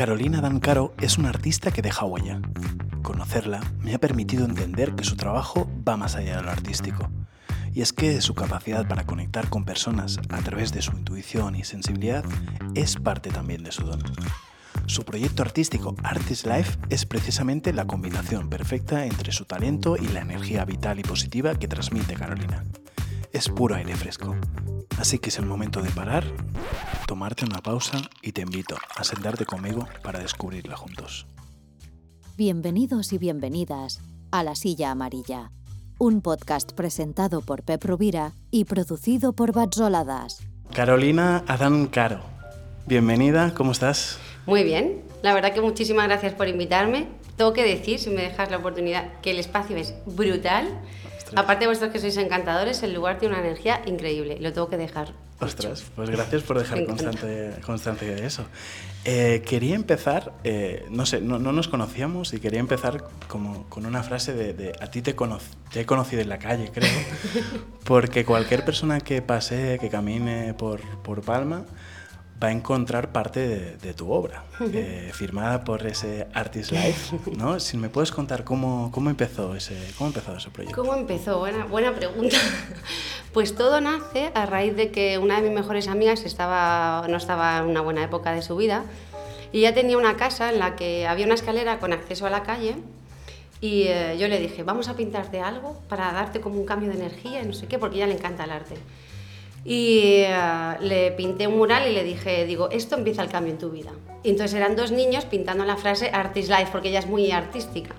Carolina Dancaro es una artista que deja huella. Conocerla me ha permitido entender que su trabajo va más allá de lo artístico. Y es que su capacidad para conectar con personas a través de su intuición y sensibilidad es parte también de su don. Su proyecto artístico Artist Life es precisamente la combinación perfecta entre su talento y la energía vital y positiva que transmite Carolina. Es puro aire fresco. Así que es el momento de parar, tomarte una pausa y te invito a sentarte conmigo para descubrirla juntos. Bienvenidos y bienvenidas a La Silla Amarilla, un podcast presentado por Pep Rubira y producido por Batzoladas. Carolina Adán Caro, bienvenida, ¿cómo estás? Muy bien, la verdad que muchísimas gracias por invitarme. Tengo que decir, si me dejas la oportunidad, que el espacio es brutal. Aparte de vosotros que sois encantadores, el lugar tiene una energía increíble. Lo tengo que dejar. Ostras, pues gracias por dejar constante, constante de eso. Eh, quería empezar, eh, no sé, no, no, nos conocíamos y quería empezar como con una frase de, de a ti te, te, he conocido en la calle, creo, porque cualquier persona que pase, que camine por, por Palma, va a encontrar parte de, tu obra, eh, firmada por ese Artist Life, ¿no? Si me puedes contar cómo, cómo, empezó, ese, cómo empezó ese proyecto. ¿Cómo empezó? Buena, buena pregunta. Pues todo nace a raíz de que una de mis mejores amigas estaba, no estaba en una buena época de su vida y ella tenía una casa en la que había una escalera con acceso a la calle y eh, yo le dije, vamos a pintarte algo para darte como un cambio de energía y no sé qué, porque a ella le encanta el arte. Y eh, le pinté un mural y le dije, digo, esto empieza el cambio en tu vida. Y entonces eran dos niños pintando la frase Artist Life, porque ella es muy artística.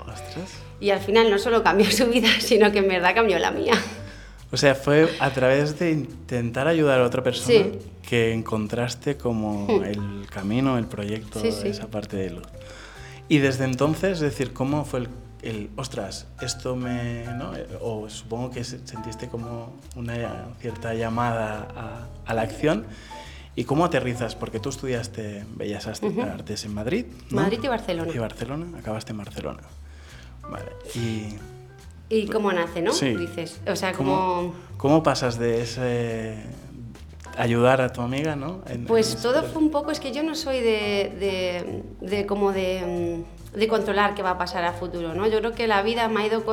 Y al final no solo cambió su vida, sino que en verdad cambió la mía. O sea, fue a través de intentar ayudar a otra persona que encontraste como hmm. el camino, el proyecto, de esa parte de luz. Y desde entonces, es decir, ¿cómo fue el el, ostras, esto me, ¿no? o supongo que sentiste como una cierta llamada a, la acción. ¿Y cómo aterrizas? Porque tú estudiaste Bellas Artes en Madrid. Madrid y Barcelona. Y Barcelona, acabaste en Barcelona. Vale. Y, ¿Y cómo nace, no? Sí. Dices. O sea, ¿Cómo, ¿Cómo pasas de ese ayudar a tu amiga, ¿no? pues todo fue un poco, es que yo no soy de, de, de como de mm, de controlar qué va a pasar a futuro. ¿no? Yo creo que la vida me ha ido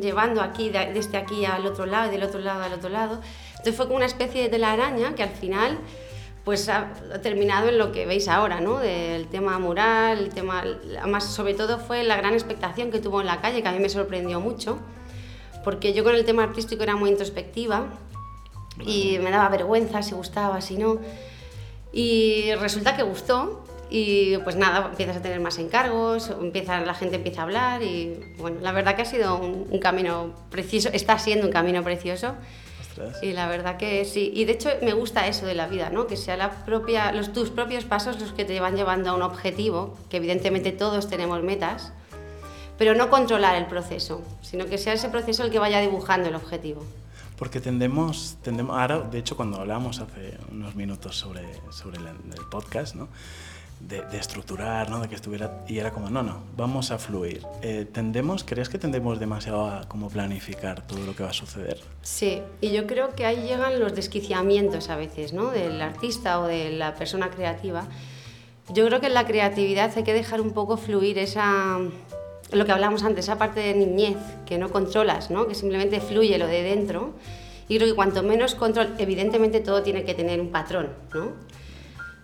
llevando aquí, desde aquí al otro lado, del otro lado al otro lado. Entonces fue como una especie de telaraña que al final pues ha terminado en lo que veis ahora, ¿no? Del tema mural, el tema, más sobre todo fue la gran expectación que tuvo en la calle, que a mí me sorprendió mucho, porque yo con el tema artístico era muy introspectiva y me daba vergüenza si gustaba, si no. Y resulta que gustó y pues nada, empiezas a tener más encargos, empieza, la gente empieza a hablar y bueno, la verdad que ha sido un, camino precioso, está siendo un camino precioso. Y la verdad que sí, y de hecho me gusta eso de la vida, ¿no? Que sea la propia, los, tus propios pasos los que te van llevando a un objetivo, que evidentemente todos tenemos metas, pero no controlar el proceso, sino que sea ese proceso el que vaya dibujando el objetivo. Porque tendemos, tendemos ahora, de hecho cuando hablamos hace unos minutos sobre, sobre el, el podcast, ¿no? De, estructurar, ¿no? de que estuviera... Y era como, no, no, vamos a fluir. Eh, ¿Tendemos, crees que tendemos demasiado a como planificar todo lo que va a suceder? Sí, y yo creo que ahí llegan los desquiciamientos a veces, ¿no? Del artista o de la persona creativa. Yo creo que en la creatividad hay que dejar un poco fluir esa... Lo que hablamos antes, esa parte de niñez que no controlas, ¿no? que simplemente fluye lo de dentro. Y creo que cuanto menos control, evidentemente todo tiene que tener un patrón, ¿no?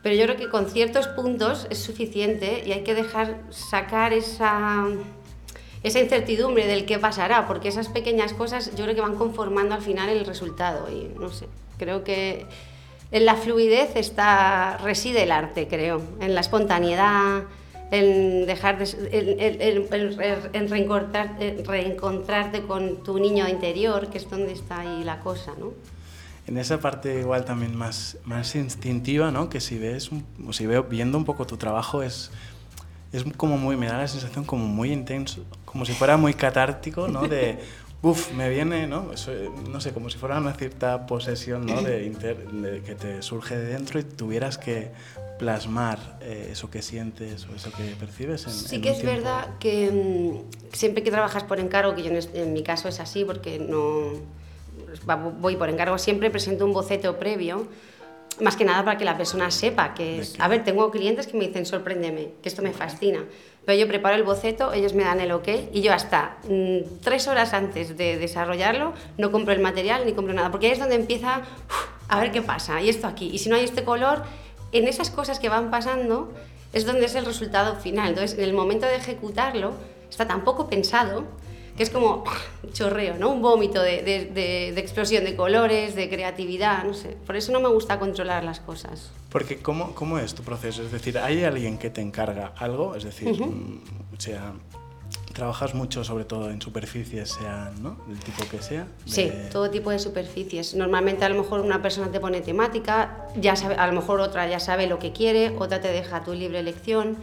Pero yo creo que con ciertos puntos es suficiente y hay que dejar sacar esa, esa incertidumbre del qué pasará, porque esas pequeñas cosas yo creo que van conformando al final el resultado. Y no sé, creo que en la fluidez está, reside el arte, creo, en la espontaneidad, en dejar de, en, reencontrarte con tu niño interior, que es donde está ahí la cosa, ¿no? En esa parte igual también más, más instintiva, ¿no? Que si ves, o si veo viendo un poco tu trabajo es, es como muy, me da la sensación como muy intenso, como si fuera muy catártico, ¿no? De, uff, me viene, ¿no? no sé, como si fuera una cierta posesión, ¿no? De, de, que te surge de dentro y tuvieras que plasmar eh, eso que sientes o eso que percibes. En, sí que es verdad que mm, siempre que trabajas por encargo, que yo en mi caso es así porque no voy por encargo siempre, presento un boceto previo más que nada para que la persona sepa que es... A ver, tengo clientes que me dicen, sorpréndeme, que esto me fascina. Pero yo preparo el boceto, ellos me dan el ok y yo hasta mm, tres horas antes de desarrollarlo no compro el material ni compro nada, porque ahí es donde empieza a ver qué pasa, y esto aquí, y si no hay este color, en esas cosas que van pasando es donde es el resultado final. Entonces, en el momento de ejecutarlo, está tan poco pensado que es como chorreo, ¿no? Un vómito de, de, de, explosión de colores, de creatividad, no sé. Por eso no me gusta controlar las cosas. Porque, ¿cómo, cómo es tu proceso? Es decir, ¿hay alguien que te encarga algo? Es decir, mm, o sea, trabajas mucho sobre todo en superficies, sea ¿no? del tipo que sea. Sí, todo tipo de superficies. Normalmente a lo mejor una persona te pone temática, ya sabe, a lo mejor otra ya sabe lo que quiere, otra te deja tu libre elección.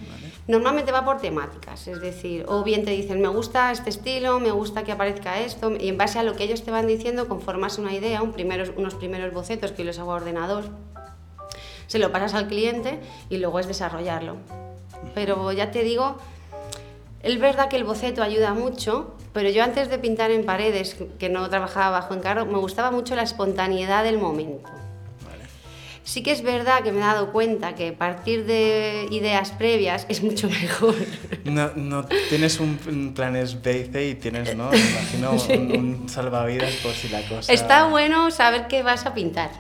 Normalmente va por temáticas, es decir, o bien te dicen me gusta este estilo, me gusta que aparezca esto, y en base a lo que ellos te van diciendo conformas una idea, un primeros, unos primeros bocetos que los hago a ordenador, se lo pasas al cliente y luego es desarrollarlo. Pero ya te digo, es verdad que el boceto ayuda mucho, pero yo antes de pintar en paredes, que no trabajaba bajo encargo, me gustaba mucho la espontaneidad del momento. Sí que es verdad que me he dado cuenta que partir de ideas previas es mucho mejor. No, no tienes un, planes B y C y tienes, ¿no? Me imagino un, salvavidas por si la cosa... Está bueno saber qué vas a pintar.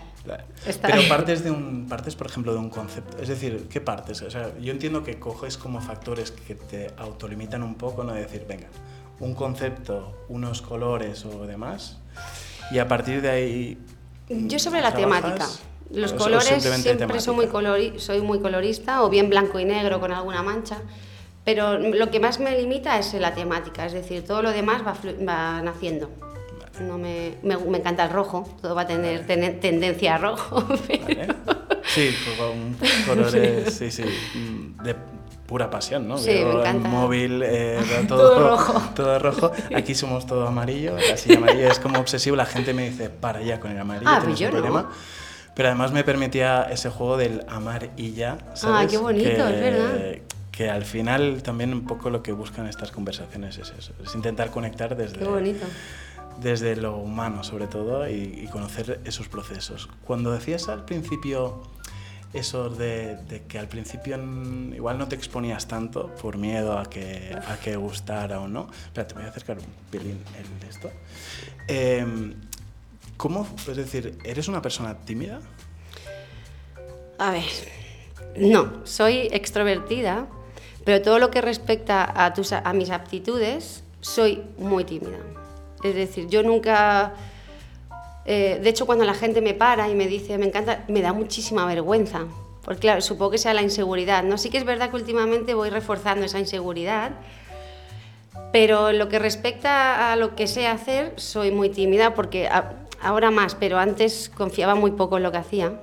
Pero partes de un partes por ejemplo de un concepto, es decir, ¿qué partes? O sea, yo entiendo que coges como factores que te autolimitan un poco, no decir, venga, un concepto, unos colores o demás, y a partir de ahí Yo sobre la temática. Los colores siempre soy muy, soy muy colorista, o bien blanco y negro con alguna mancha, pero lo que más me limita es la temática, es decir, todo lo demás va, va naciendo. No me, me, encanta el rojo, todo va a tener, tendencia a rojo. Sí, con colores, sí. sí, de pura pasión, ¿no? Sí, me encanta. móvil, eh, todo, rojo. Todo rojo. Aquí somos todo amarillo, la amarillo es como obsesivo, la gente me dice, para ya con el amarillo, ah, pues yo problema. No. Pero además me permitía ese juego del amar y ya, ¿sabes? Ah, qué bonito, es verdad que al final también un poco lo que buscan estas conversaciones es eso, es intentar conectar desde, Qué bonito desde lo humano sobre todo y, conocer esos procesos. Cuando decías al principio eso de, que al principio igual no te exponías tanto por miedo a que, a que gustara o no. Espera, te voy a acercar un pelín el de esto. Em, ¿Cómo, es decir, eres una persona tímida? A ver, no, soy extrovertida, pero todo lo que respecta a, tus, a mis aptitudes, soy muy tímida. Es decir, yo nunca... Eh, de hecho, cuando la gente me para y me dice, me encanta, me da muchísima vergüenza. Porque claro, supongo que sea la inseguridad. ¿no? Sí que es verdad que últimamente voy reforzando esa inseguridad, pero lo que respecta a lo que sé hacer, soy muy tímida porque ahora más, pero antes confiaba muy poco en lo que hacía.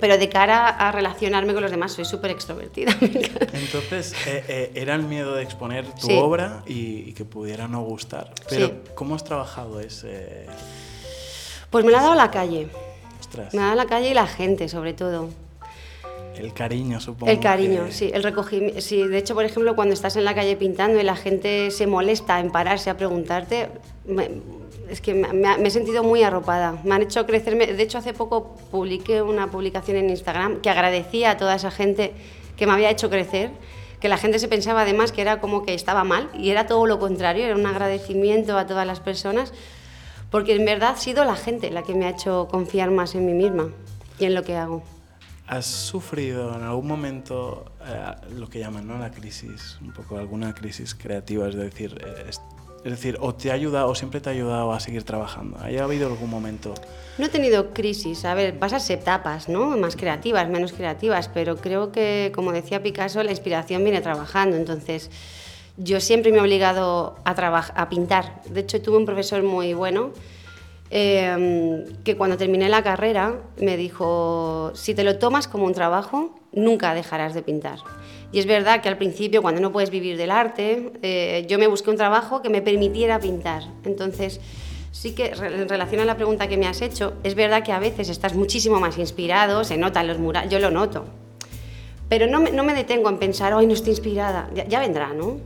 Pero de cara a relacionarme con los demás soy súper extrovertida. Entonces, eh, eh, era el miedo de exponer tu obra y, que pudiera no gustar. Pero, ¿cómo has trabajado ese...? Pues me la ha dado la calle. Me la ha dado la calle y la gente, sobre todo. El cariño, supongo. El cariño, sí. El recogimiento. Sí, de hecho, por ejemplo, cuando estás en la calle pintando y la gente se molesta en pararse a preguntarte, es que me, he sentido muy arropada. Me han hecho crecerme. De hecho, hace poco publiqué una publicación en Instagram que agradecía a toda esa gente que me había hecho crecer, que la gente se pensaba además que era como que estaba mal y era todo lo contrario, era un agradecimiento a todas las personas, porque en verdad ha sido la gente la que me ha hecho confiar más en mí misma y en lo que hago. ¿Has sufrido en algún momento eh, lo que llaman ¿no? la crisis, un poco alguna crisis creativa? Es decir, eh, es decir, o te ha ayudado o siempre te ha ayudado a seguir trabajando. ¿Ha habido algún momento? No he tenido crisis. A ver, pasas etapas, ¿no? Más creativas, menos creativas, pero creo que, como decía Picasso, la inspiración viene trabajando. Entonces, yo siempre me he obligado a, a pintar. De hecho, tuve un profesor muy bueno em, que cuando terminé la carrera me dijo, si te lo tomas como un trabajo, nunca dejarás de pintar. Y es verdad que al principio, cuando no puedes vivir del arte, eh, yo me busqué un trabajo que me permitiera pintar. Entonces, sí que en relación a la pregunta que me has hecho, es verdad que a veces estás muchísimo más inspirado, se nota en los murales, yo lo noto. Pero no me, no me detengo en pensar, hoy no estoy inspirada, ya, vendrá, ¿no?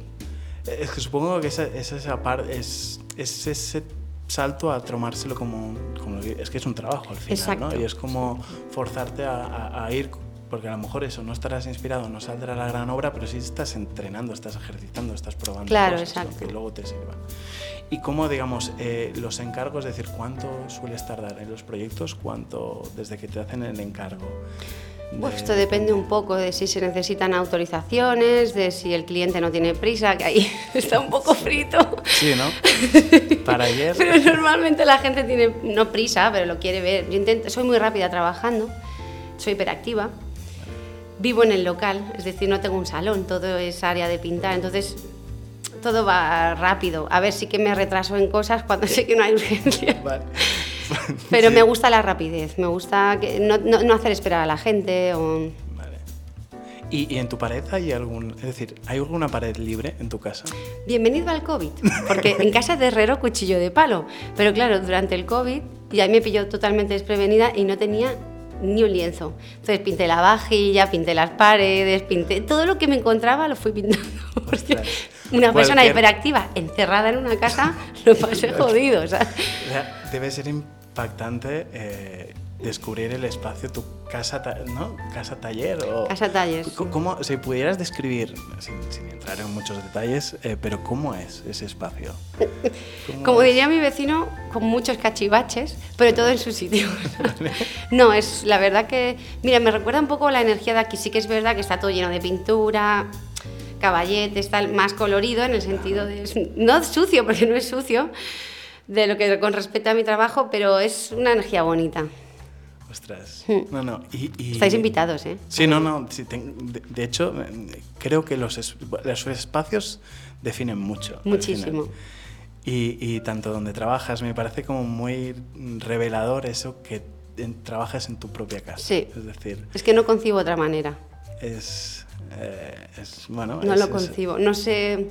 Es que supongo que esa, esa, esa parte, es, es ese salto a tomárselo como, como es que es un trabajo al final, ¿no? Y es como forzarte a, a, a ir porque a lo mejor eso no estarás inspirado, no saldrá la gran obra, pero sí estás entrenando, estás ejercitando, estás probando claro, cosas exacto. que luego te sirvan. Y cómo, digamos, eh, los encargos, es decir, ¿cuánto sueles tardar en los proyectos? ¿Cuánto desde que te hacen el encargo? De... Pues esto depende un poco de si se necesitan autorizaciones, de si el cliente no tiene prisa, que ahí está un poco frito. Sí, ¿no? Para ayer. pero normalmente la gente tiene, no prisa, pero lo quiere ver. Yo intento, soy muy rápida trabajando, soy hiperactiva vivo en el local, es decir, no tengo un salón, todo es área de pintar, entonces todo va rápido. A ver, sí que me retraso en cosas cuando sé que no hay urgencia. Vale. Pero sí. me gusta la rapidez, me gusta que no, no, no, hacer esperar a la gente. O... Vale. ¿Y, ¿Y, en tu pared hay algún, es decir, hay alguna pared libre en tu casa? Bienvenido al COVID, porque en casa de herrero cuchillo de palo, pero claro, durante el COVID y ahí me pilló totalmente desprevenida y no tenía ni un lienzo. Entonces pinté la vajilla, pinté las paredes, pinté todo lo que me encontraba lo fui pintando. Porque una persona hiperactiva encerrada en una casa lo pasé jodido. Debe ser impactante eh, descubrir el espacio, tu casa, ¿no? Casa taller o casa taller. ¿Cómo, si pudieras describir, sin, sin, entrar en muchos detalles, eh, pero cómo es ese espacio? Como es? diría mi vecino, con muchos cachivaches, pero todo en su sitio. no, es la verdad que, mira, me recuerda un poco la energía de aquí. Sí que es verdad que está todo lleno de pintura, caballete, está más colorido en el sentido de no sucio porque no es sucio de lo que con respecto a mi trabajo, pero es una energía bonita. Ostras. No, no. Y, y... Estáis invitados, ¿eh? Sí, no, no. Sí, de, de, hecho, creo que los, es, los espacios definen mucho. Muchísimo. Y, y, tanto donde trabajas, me parece como muy revelador eso que en, trabajas en tu propia casa. Sí. Es decir. Es que no concibo otra manera. Es. Eh, es bueno. No es, lo concibo. No sé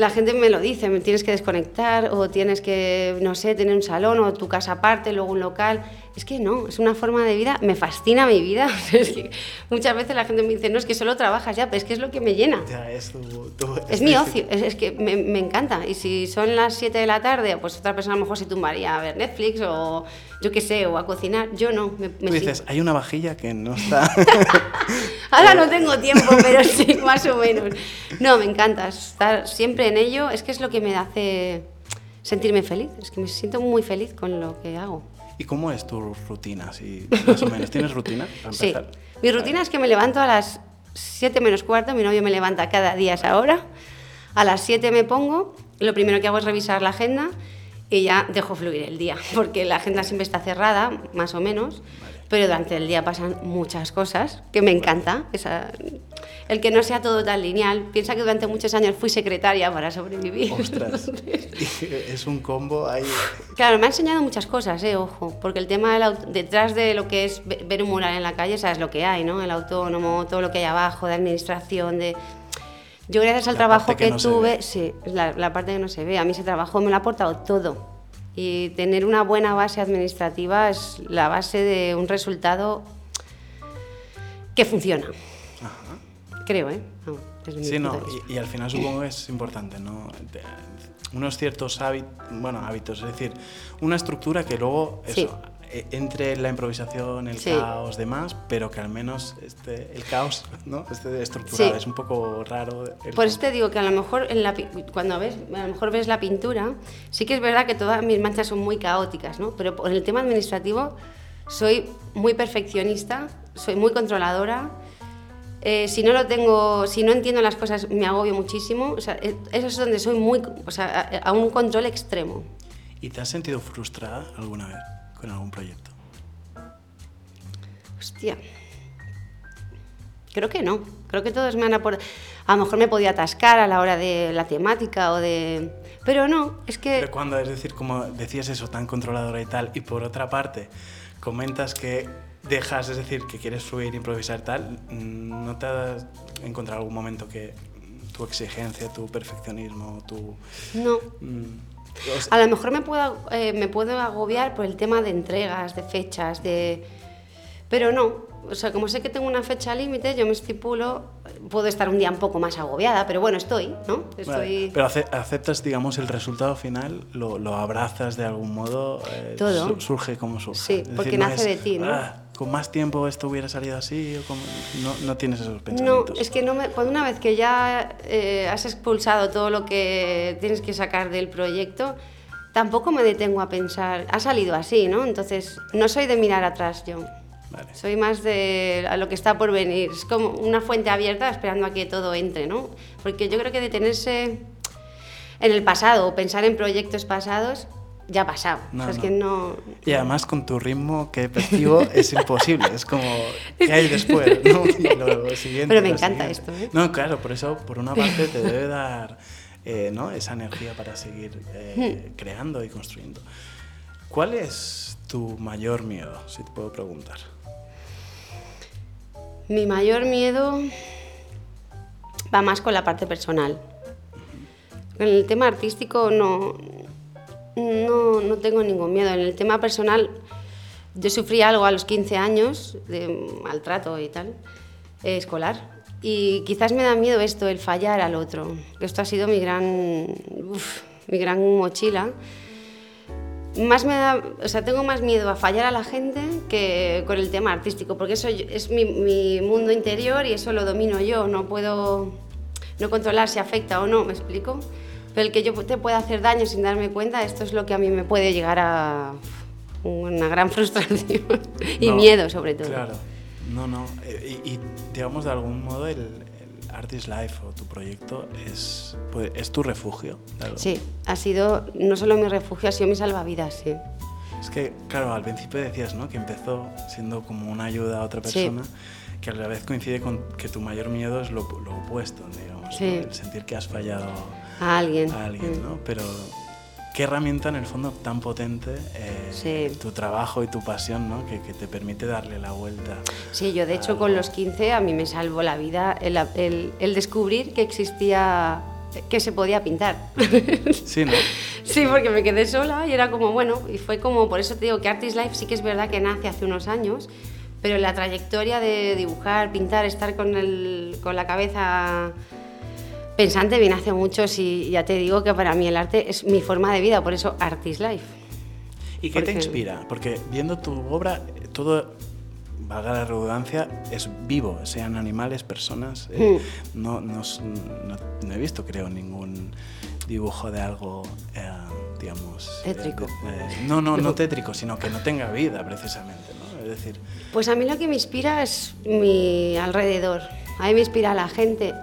la gente me lo dice, me tienes que desconectar o tienes que, no sé, tener un salón o tu casa aparte, luego un local. Es que no, es una forma de vida, me fascina mi vida. Es que muchas veces la gente me dice, no, es que solo trabajas ya, pero es que es lo que me llena. Ya, es, tu, tu, es, es mi ocio, es, es que me, me, encanta. Y si son las 7 de la tarde, pues otra persona a lo mejor se tumbaría a ver Netflix o yo qué sé, o a cocinar. Yo no. Me, me Tú dices, hay una vajilla que no está... Ahora no tengo tiempo, pero sí, más o menos. No, me encanta estar siempre en ello. Es que es lo que me hace sentirme feliz. Es que me siento muy feliz con lo que hago. ¿Y cómo es tu rutina? Si, más o menos, ¿tienes rutina? Para sí. Mi rutina es que me levanto a las 7 menos cuarto, mi novio me levanta cada día a esa hora. A las 7 me pongo, lo primero que hago es revisar la agenda y ya dejo fluir el día, porque la agenda siempre está cerrada, más o menos, vale. Pero durante el día pasan muchas cosas que me encanta. Esa, el que no sea todo tan lineal. Piensa que durante muchos años fui secretaria para sobrevivir. Ostras, es un combo ahí. Claro, me ha enseñado muchas cosas, eh, ojo, porque el tema del auto, detrás de lo que es ver un mural en la calle, sabes lo que hay, ¿no? El autónomo, todo lo que hay abajo, de administración, de... Yo gracias al la trabajo que, que no tuve, sí, la, la, parte que no se ve, a mí ese trabajo me lo ha aportado todo. Y tener una buena base administrativa es la base de un resultado que funciona. Ajá. Creo, ¿eh? No, sí, no, y, y, al final supongo que es importante, ¿no? Unos ciertos hábitos, bueno, hábitos, es decir, una estructura que luego, eso, sí entre la improvisación, el sí. caos, demás, pero que al menos este, el caos ¿no? esté estructurado. Sí. Es un poco raro. Por eso te digo que a lo mejor en la, cuando ves, a lo mejor ves la pintura, sí que es verdad que todas mis manchas son muy caóticas, ¿no? pero en el tema administrativo soy muy perfeccionista, soy muy controladora. Eh, si no lo tengo, si no entiendo las cosas, me agobio muchísimo. O sea, eso es donde soy muy, o sea, a, a un control extremo. ¿Y te has sentido frustrada alguna vez? Con algún proyecto? Hostia. Creo que no. Creo que todos me han aportado. A lo mejor me podía atascar a la hora de la temática o de. Pero no, es que. Pero cuando, es decir, como decías eso, tan controladora y tal, y por otra parte, comentas que dejas, es decir, que quieres fluir, improvisar tal, ¿no te has encontrado algún momento que tu exigencia, tu perfeccionismo, tu. No. Mmm, a lo mejor me puedo, eh, me puedo agobiar por el tema de entregas, de fechas, de... Pero no, o sea, como sé que tengo una fecha límite, yo me estipulo, puedo estar un día un poco más agobiada, pero bueno, estoy, ¿no? Estoy... Pero aceptas, digamos, el resultado final, lo, lo abrazas de algún modo, eh, Todo. surge como surge. Sí, porque nace de ti, ¿no? Ah, con más tiempo esto hubiera salido así, o no, no, tienes esos pensamientos. No, es que no me, cuando una vez que ya eh, has expulsado todo lo que tienes que sacar del proyecto, tampoco me detengo a pensar, ha salido así, ¿no? Entonces, no soy de mirar atrás yo. Soy más de a lo que está por venir. Es como una fuente abierta esperando a que todo entre, ¿no? Porque yo creo que detenerse en el pasado o pensar en proyectos pasados ya ha pasado. es que no... Y además con tu ritmo que percibo es imposible. Es como, ¿qué hay después? ¿no? Pero me encanta esto. ¿eh? No, claro, por eso, por una parte, te debe dar eh, ¿no? esa energía para seguir eh, hmm. creando y construyendo. ¿Cuál es tu mayor miedo, si te puedo preguntar? Mi mayor miedo va más con la parte personal. En el tema artístico no, no, no, tengo ningún miedo. En el tema personal, yo sufrí algo a los 15 años de maltrato y tal, eh, escolar. Y quizás me da miedo esto, el fallar al otro. Esto ha sido mi gran, mi gran mochila más me da, o sea, tengo más miedo a fallar a la gente que con el tema artístico, porque eso es mi, mi, mundo interior y eso lo domino yo, no puedo no controlar si afecta o no, ¿me explico? Pero el que yo te pueda hacer daño sin darme cuenta, esto es lo que a mí me puede llegar a una gran frustración y miedo sobre todo. Claro, no, no, eh, y, y digamos de algún modo el, Artist Life o tu proyecto es, pues, es tu refugio. Sí, ha sido no solo mi refugio, ha sido mi salvavidas, sí. Es que, claro, al principio decías ¿no? que empezó siendo como una ayuda a otra persona, que a la vez coincide con que tu mayor miedo es lo, lo opuesto, digamos, el sentir que has fallado a alguien. A alguien, ¿no? Pero qué herramienta en el fondo tan potente eh, tu trabajo y tu pasión, ¿no? Que, te permite darle la vuelta. Sí, yo de hecho con los 15 a mí me salvó la vida el, el, descubrir que existía, que se podía pintar. Sí, ¿no? sí, porque me quedé sola y era como, bueno, y fue como, por eso te digo que Artist Life sí que es verdad que nace hace unos años, pero la trayectoria de dibujar, pintar, estar con, el, con la cabeza pensante viene hace mucho y ya te digo que para mí el arte es mi forma de vida, por eso Art is Life. ¿Y qué te inspira? Porque viendo tu obra, todo, valga la redundancia, es vivo, sean animales, personas. Eh, hmm. no, no, no, he visto, creo, ningún dibujo de algo, eh, digamos... Eh, tétrico. no, no, no tétrico, sino que no tenga vida, precisamente. ¿no? Es decir... Pues a mí lo que me inspira es mi alrededor. A mí me inspira la gente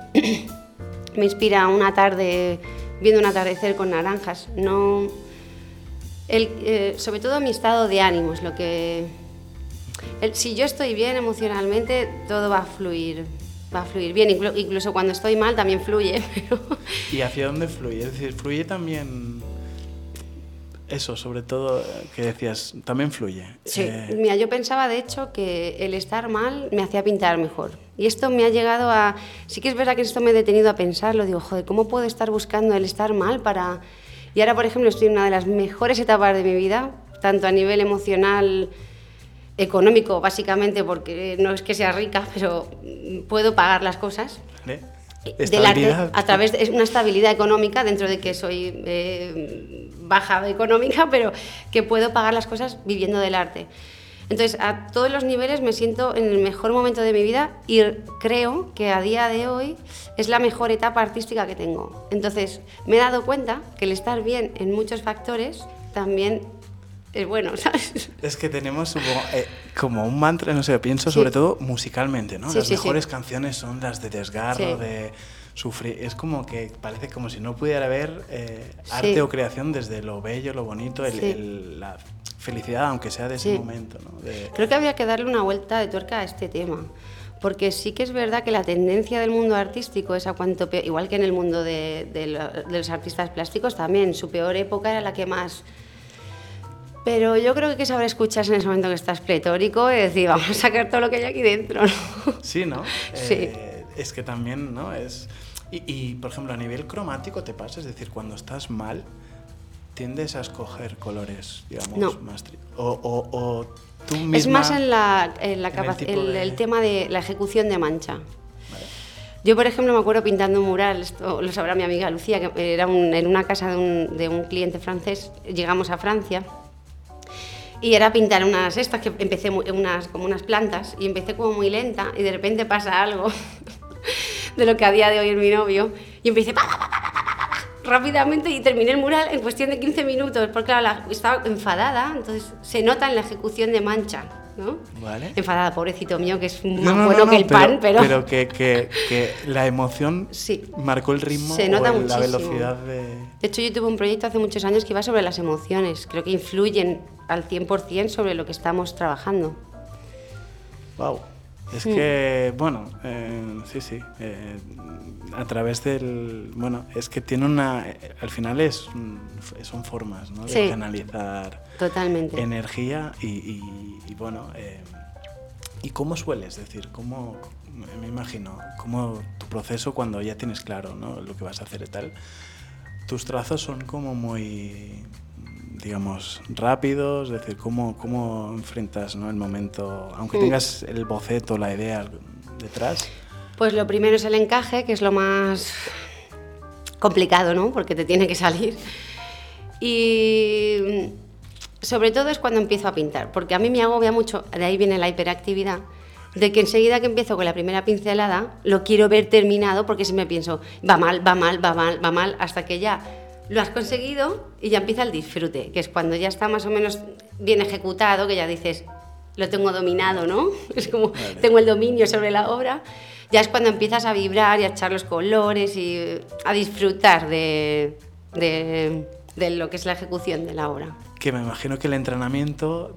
me inspira una tarde viendo un atardecer con naranjas. No, el, eh, sobre todo mi estado de ánimo es lo que... si yo estoy bien emocionalmente, todo va a fluir. Va a fluir bien, incluso cuando estoy mal también fluye. ¿Y hacia dónde fluye? Es decir, fluye también eso, sobre todo, que decías, también fluye. Sí, eh, mira, yo pensaba de hecho que el estar mal me hacía pintar mejor. Y esto me ha llegado a... Sí que es verdad que esto me he detenido a pensarlo, digo, joder, ¿cómo puedo estar buscando el estar mal para... Y ahora, por ejemplo, estoy en una de las mejores etapas de mi vida, tanto a nivel emocional, económico, básicamente, porque no es que sea rica, pero puedo pagar las cosas. ¿Eh? Del arte a través de una estabilidad económica dentro de que soy eh, baja económica, pero que puedo pagar las cosas viviendo del arte. Entonces, a todos los niveles me siento en el mejor momento de mi vida y creo que a día de hoy es la mejor etapa artística que tengo. Entonces, me he dado cuenta que el estar bien en muchos factores también es bueno, ¿sabes? Es que tenemos eh, como, un mantra, no sé, pienso sobre todo musicalmente, ¿no? Las mejores canciones son las de desgarro, de sufrir. Es como que parece como si no pudiera haber eh, arte o creación desde lo bello, lo bonito, el, la felicidad, aunque sea de ese momento. ¿no? Creo que habría que darle una vuelta de tuerca a este tema. Porque sí que es verdad que la tendencia del mundo artístico es a cuanto peor, igual que en el mundo de, de los artistas plásticos también, su peor época era la que más pero yo creo que hay que saber escuchar en ese momento que estás pletórico y decir, vamos a sacar todo lo que hay aquí dentro. ¿no? Sí, ¿no? Sí. Eh, es que también, ¿no? Es, y, por ejemplo, a nivel cromático te pasa, es decir, cuando estás mal, tiendes a escoger colores, digamos, más... O, o, tú Es misma... más en, la, en la en el el, de- el tema de la ejecución de mancha. Vale. Yo, por ejemplo, me acuerdo pintando un mural, esto lo sabrá mi amiga Lucía, que era un- en una casa de un, de un cliente francés, llegamos a Francia y era pintar unas estas que empecé unas como unas plantas y empecé como muy lenta y de repente pasa algo de lo que a día de hoy es mi novio y empecé pa, pa, pa, rápidamente y terminé el mural en cuestión de 15 minutos porque claro, la- estaba enfadada, entonces se nota en la ejecución de mancha, ¿no? Vale. Enfadada, pobrecito mío, que es más No, no, bueno no, que el pan, pero... Pero que, que- que la emoción Sí. marcó el ritmo Se nota o el- la velocidad de... De hecho, yo tuve un proyecto hace muchos años que iba sobre las emociones. Creo que influyen al 100% sobre lo que estamos trabajando. Wow. Es que, bueno, eh, sí, sí. eh, a través del. Bueno, es que tiene una. eh, Al final es, un- son formas, ¿no? De Sí. canalizar Totalmente. energía y, y- y, bueno. eh, ¿Y cómo sueles decir? ¿Cómo, me imagino, cómo tu proceso cuando ya tienes claro ¿no? lo que vas a hacer y tal? Tus trazos son como muy, digamos, rápidos, es decir, cómo, cómo enfrentas ¿no? el momento, aunque Mm. tengas el boceto, la idea detrás. Pues lo primero es el encaje, que es lo más complicado, ¿no? Porque te tiene que salir. Y sobre todo es cuando empiezo a pintar, porque a mí me agobia mucho, de ahí viene la hiperactividad, de que enseguida que empiezo con la primera pincelada, lo quiero ver terminado porque si me pienso, va mal, va mal, va mal, va mal, hasta que ya lo has conseguido y ya empieza el disfrute, que es cuando ya está más o menos bien ejecutado, que ya dices, lo tengo dominado, ¿no? Es como, Vale. tengo el dominio sobre la obra. Ya es cuando empiezas a vibrar y a echar los colores y a disfrutar de, de, de lo que es la ejecución de la obra. Que me imagino que el entrenamiento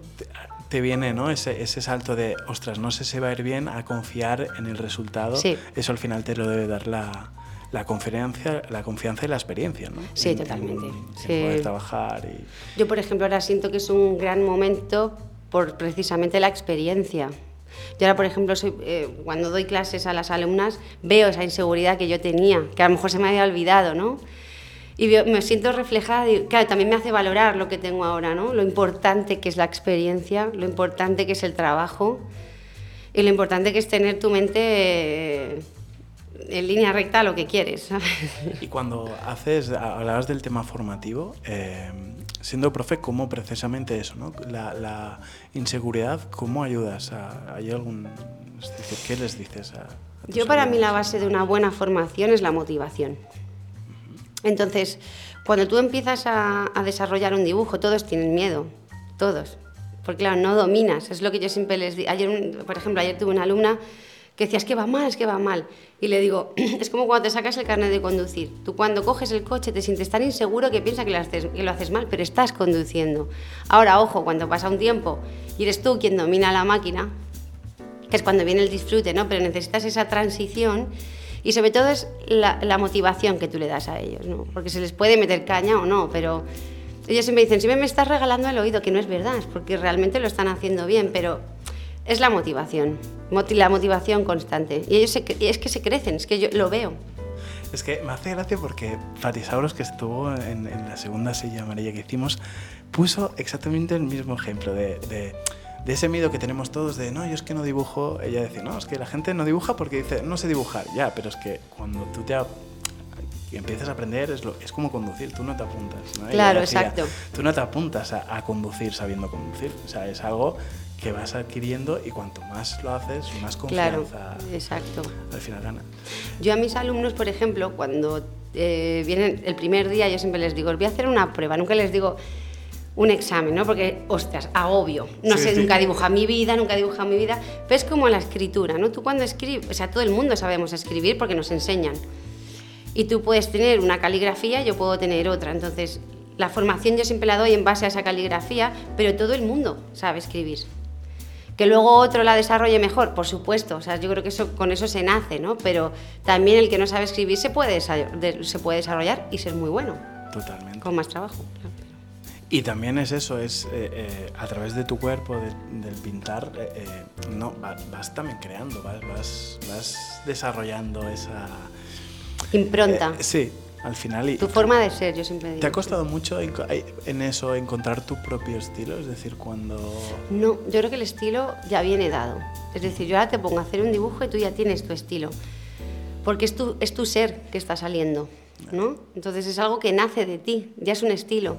te, viene, ¿no? Ese, ese salto de, ostras, no sé si va a ir bien, a confiar en el resultado. Sí. Eso al final te lo debe dar la, la, confianza, la confianza y la experiencia, ¿no? Sí, En- totalmente. En, en Sí. poder trabajar y... Yo, por ejemplo, ahora siento que es un gran momento por precisamente la experiencia. Yo ahora, por ejemplo, soy, eh, cuando doy clases a las alumnas, veo esa inseguridad que yo tenía, que a lo mejor se me había olvidado, ¿no? Y me siento reflejada, y claro, también me hace valorar lo que tengo ahora, ¿no? Lo importante que es la experiencia, lo importante que es el trabajo y lo importante que es tener tu mente eh, en línea recta lo que quieres, ¿sabes? Y cuando haces, hablabas del tema formativo, eh, siendo profe, ¿cómo precisamente eso, ¿no? La, la inseguridad, ¿cómo ayudas? A, ¿Hay algún, ¿Qué les dices a, Yo para mí la base de una buena formación es la motivación. Entonces, cuando tú empiezas a, a desarrollar un dibujo, todos tienen miedo, todos. Porque claro, no dominas, es lo que yo siempre les digo. Ayer, por ejemplo, ayer tuve una alumna que decía, es que va mal, es que va mal. Y le digo, es como cuando te sacas el carnet de conducir. Tú cuando coges el coche te sientes tan inseguro que piensas que lo haces, mal, pero estás conduciendo. Ahora, ojo, cuando pasa un tiempo y eres tú quien domina la máquina, que es cuando viene el disfrute, ¿no? Pero necesitas esa transición y sobre todo es la, motivación que tú le das a ellos. Porque se les puede meter caña o no, pero ellos siempre dicen, siempre me estás regalando el oído, que no es verdad, es porque realmente lo están haciendo bien, pero es la motivación, moti- la motivación constante. Y ellos se y es que se crecen, es que yo lo veo. Es que me hace gracia porque Fatisauros, que estuvo en, en la segunda silla amarilla que hicimos, puso exactamente el mismo ejemplo de, de- de ese miedo que tenemos todos de, no, yo es que no dibujo. Ella decía, no, es que la gente no dibuja porque dice, no sé dibujar. Ya, pero es que cuando tú te a- empiezas a aprender es, lo- es como conducir, tú no te apuntas. ¿no? Claro, decía, exacto. Tú no te apuntas a, a conducir sabiendo conducir. O sea, es algo que vas adquiriendo y cuanto más lo haces, más Claro, confianza exacto. al final gana. Yo a mis alumnos, por ejemplo, cuando eh, vienen el primer día, yo siempre les digo, os voy a hacer una prueba, nunca les digo un examen, ¿no? Porque, ostras, agobio. No Sí, sé, sí. nunca he dibujado mi vida, nunca he dibujado mi vida. Pero es como la escritura, ¿no? Tú cuando escribes, o sea, todo el mundo sabemos escribir porque nos enseñan. Y tú puedes tener una caligrafía, yo puedo tener otra. Entonces, la formación yo siempre la doy en base a esa caligrafía, pero todo el mundo sabe escribir. Que luego otro la desarrolle mejor, por supuesto, o sea, yo creo que eso, con eso se nace, ¿no? Pero también el que no sabe escribir se puede, se puede desarrollar y ser muy bueno, Totalmente. con más trabajo. Y también es eso, es eh, eh, a través de tu cuerpo, de- del pintar, eh, no, va- vas, también creando, vas, vas, vas desarrollando esa... Impronta. sí, al final. Y tu forma de ser, yo siempre digo. ¿Te ha costado mucho en, en eso encontrar tu propio estilo? Es decir, cuando... No, yo creo que el estilo ya viene dado. Es decir, yo ahora te pongo a hacer un dibujo y tú ya tienes tu estilo. Porque es tu, es tu ser que está saliendo, ¿no? Entonces es algo que nace de ti, ya es un estilo.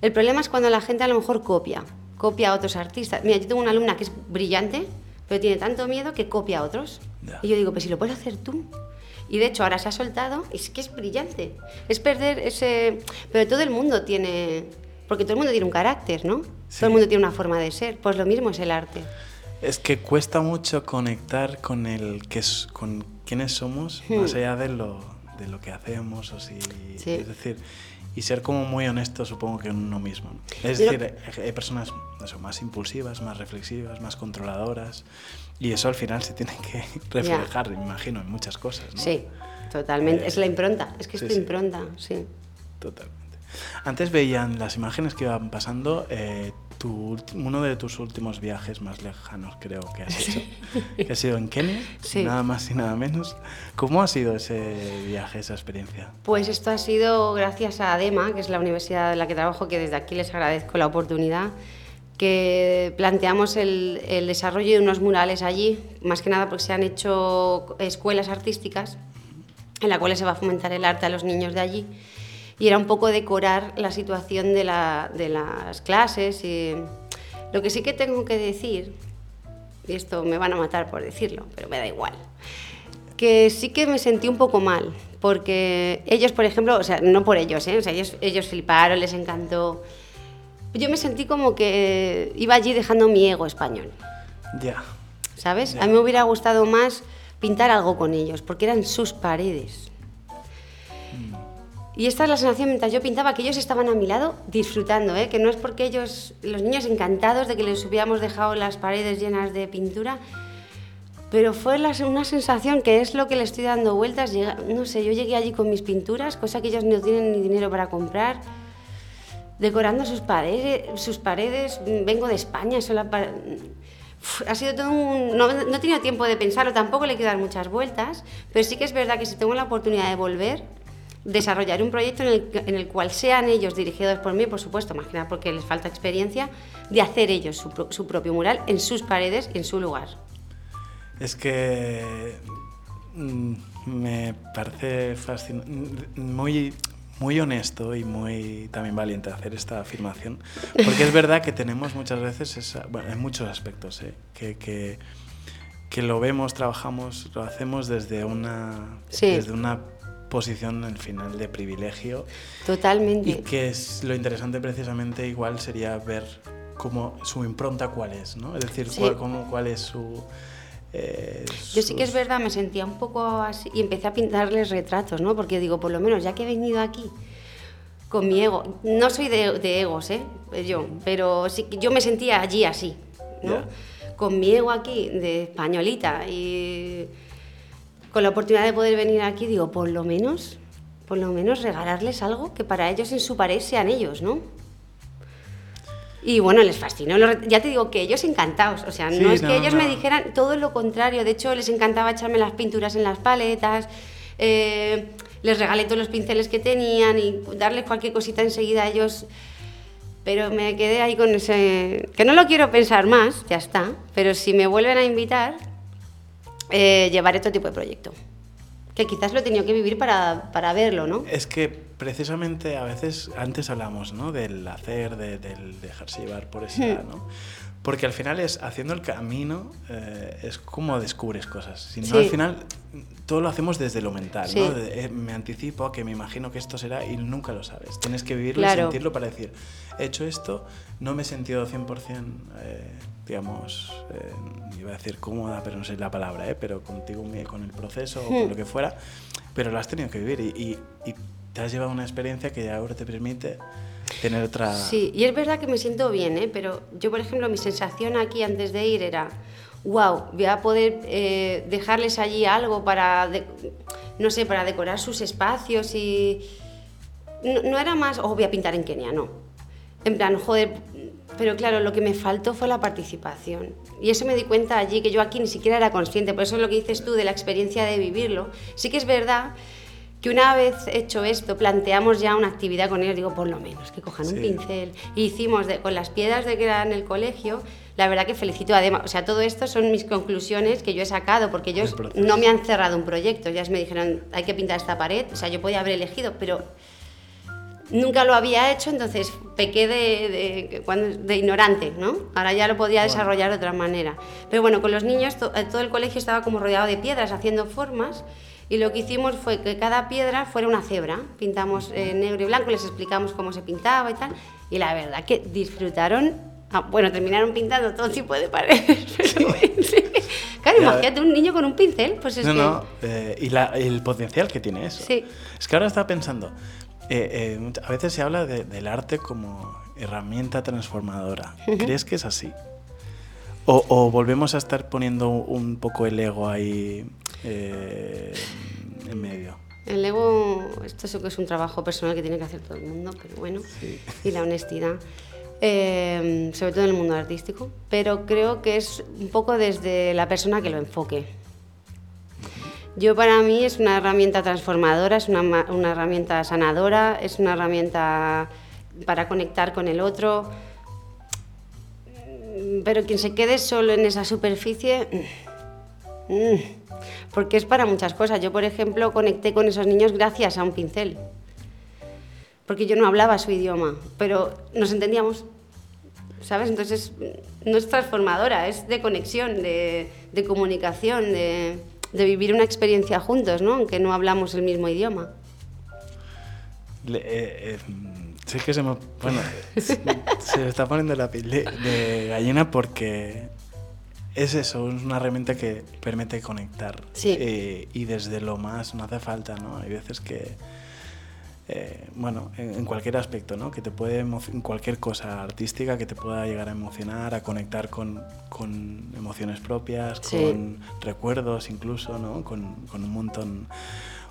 El problema es cuando la gente a lo mejor copia, copia a otros artistas. Mira, yo tengo una alumna que es brillante, pero tiene tanto miedo que copia a otros. Y yo digo, pues si lo puedes hacer tú. Y de hecho ahora se ha soltado, es que es brillante. Es perder ese... Pero todo el mundo tiene... Porque todo el mundo tiene un carácter, ¿no? Todo el mundo tiene una forma de ser. Pues lo mismo es el arte. Es que cuesta mucho conectar con el que es, con quiénes somos, hmm. más allá de lo, de lo que hacemos, o si, es decir, y ser como muy honesto, supongo que en uno mismo. Es decir, hay personas más impulsivas, más reflexivas, más controladoras, y eso al final se tiene que reflejar, me imagino, en muchas cosas. ¿no? Sí, totalmente. es la impronta, es que es tu impronta, sí. Totalmente. Antes veían las imágenes que iban pasando, eh, uno de tus últimos viajes más lejanos creo que has hecho, que ha sido en Kenia, nada más y nada menos. ¿Cómo ha sido ese viaje, esa experiencia? Pues esto ha sido gracias a ADEMA, que es la universidad en la que trabajo, que desde aquí les agradezco la oportunidad, que planteamos el, desarrollo de unos murales allí, más que nada porque se han hecho escuelas artísticas en las cuales se va a fomentar el arte a los niños de allí y era un poco decorar la situación de las clases. Y lo que sí que tengo que decir, y esto me van a matar por decirlo, pero me da igual, que sí que me sentí un poco mal, porque ellos, por ejemplo, o sea, no por ellos, ¿eh? o sea, ellos, ellos fliparon, les encantó. Yo me sentí como que iba allí dejando mi ego español. Ya. ¿Sabes? A mí me hubiera gustado más pintar algo con ellos, porque eran sus paredes. Y esta es la sensación mientras yo pintaba, que ellos estaban a mi lado disfrutando, ¿eh? que no es porque ellos, los niños encantados de que les hubiéramos dejado las paredes llenas de pintura, pero fue una sensación que es lo que le estoy dando vueltas. no sé, yo llegué allí con mis pinturas, cosa que ellos no tienen ni dinero para comprar, decorando sus paredes, sus paredes. vengo de España, ha sido todo un... No, no he tenido tiempo de pensarlo, tampoco le quiero dar muchas vueltas, pero sí que es verdad que si tengo la oportunidad de volver, desarrollar un proyecto en el, cual sean ellos dirigidos por mí, por supuesto, más que nada porque les falta experiencia, de hacer ellos su, propio mural en sus paredes, en su lugar. Es que mm, me parece fascinante, muy, muy honesto y muy también valiente hacer esta afirmación, porque es verdad que tenemos muchas veces, esa, bueno, en muchos aspectos, ¿eh? que, que, que, lo vemos, trabajamos, lo hacemos desde una, desde una posición al final de privilegio. Totalmente. Y que es lo interesante precisamente igual sería ver cómo su impronta cuál es, ¿no? Es decir, cuál, cómo, cuál es su... Eh, Yo sí que es verdad, me sentía un poco así y empecé a pintarles retratos, ¿no? Porque digo, por lo menos ya que he venido aquí con mi ego, no soy de, de egos, ¿eh? Yo, pero sí yo me sentía allí así, ¿no? Con mi ego aquí de españolita y con la oportunidad de poder venir aquí, digo, por lo menos, por lo menos regalarles algo que para ellos en su pared sean ellos, ¿no? Y bueno, les fascinó. Ya te digo que ellos encantados. O sea, no es que ellos me dijeran todo lo contrario. De hecho, les encantaba echarme las pinturas en las paletas. Eh, les regalé todos los pinceles que tenían y darles cualquier cosita enseguida a ellos. Pero me quedé ahí con ese. que no lo quiero pensar más, ya está. Pero si me vuelven a invitar, eh, llevar este tipo de proyecto. Que quizás lo he tenido que vivir para, para, verlo, ¿no? Es que precisamente a veces, antes hablamos, ¿no? Del hacer, de, del dejarse llevar por esa, hmm. ¿no? Porque al final es haciendo el camino, eh, es como descubres cosas. Si no, al final todo lo hacemos desde lo mental, ¿no? Eh, me anticipo a que me imagino que esto será y nunca lo sabes. Tienes que vivirlo y sentirlo para decir, he hecho esto, no me he sentido 100%, eh, digamos, eh, iba a decir cómoda, pero no sé la palabra, ¿eh? pero contigo, con el proceso o con hmm. lo que fuera, pero lo has tenido que vivir y, y te has llevado una experiencia que ahora te permite tener otra... Sí, y es verdad que me siento bien, ¿eh? pero yo, por ejemplo, mi sensación aquí antes de ir era, wow, voy a poder eh, dejarles allí algo para, no sé, para decorar sus espacios y... No, era más, oh, voy a pintar en Kenia, no. En plan, joder, pero claro, lo que me faltó fue la participación. Y eso me di cuenta allí, que yo aquí ni siquiera era consciente. Por eso es lo que dices tú de la experiencia de vivirlo. Sí que es verdad que una vez hecho esto, planteamos ya una actividad con ellos, digo, por lo menos, que cojan un pincel. Y hicimos de- con las piedras de que era en el colegio, la verdad que felicito además, o sea, todo esto son mis conclusiones que yo he sacado, porque ellos El no me han cerrado un proyecto, ya me dijeron, hay que pintar esta pared, o sea, yo podía haber elegido, pero nunca lo había hecho, entonces pequé de, de, ignorante, ¿no? Ahora ya lo podía desarrollar de otra manera. Pero bueno, con los niños to- eh, todo el colegio estaba como rodeado de piedras haciendo formas y lo que hicimos fue que cada piedra fuera una cebra. Pintamos eh, negro y blanco, les explicamos cómo se pintaba y tal. Y la verdad que disfrutaron, ah, bueno, terminaron pintando todo tipo de paredes. pero sí. Claro, Ya. imagínate un niño con un pincel, pues es no, que... no, eh, y la- el potencial que tiene eso. Sí. Es que ahora estaba pensando, eh, eh, a veces se habla de- del arte como herramienta transformadora. ¿Crees que es así? O, o volvemos a estar poniendo un poco el ego ahí eh, en medio? El ego, esto es, que es un trabajo personal que tiene que hacer todo el mundo, pero bueno, Sí. y la honestidad, eh, sobre todo en el mundo artístico, pero creo que es un poco desde la persona que lo enfoque. Yo para mí es una herramienta transformadora, es una, una herramienta sanadora, es una herramienta para conectar con el otro, pero quien se quede solo en esa superficie, mm, porque es para muchas cosas. Yo, por ejemplo, conecté con esos niños gracias a un pincel, porque yo no hablaba su idioma, pero nos entendíamos, ¿sabes? Entonces, mm, no es transformadora, es de conexión, de, comunicación, de, vivir una experiencia juntos, ¿no? Aunque no hablamos el mismo idioma. Eh, eh, sé que se me, bueno, se, me está poniendo la piel de, de gallina porque es eso, es una herramienta que permite conectar. Sí. Eh, y desde lo más no hace falta, ¿no? Hay veces que, eh, bueno, en, en cualquier aspecto, ¿no? Que te puede, en cualquier cosa artística que te pueda llegar a emocionar, a conectar con, con emociones propias, Sí. con recuerdos incluso, ¿no? Con, con un montón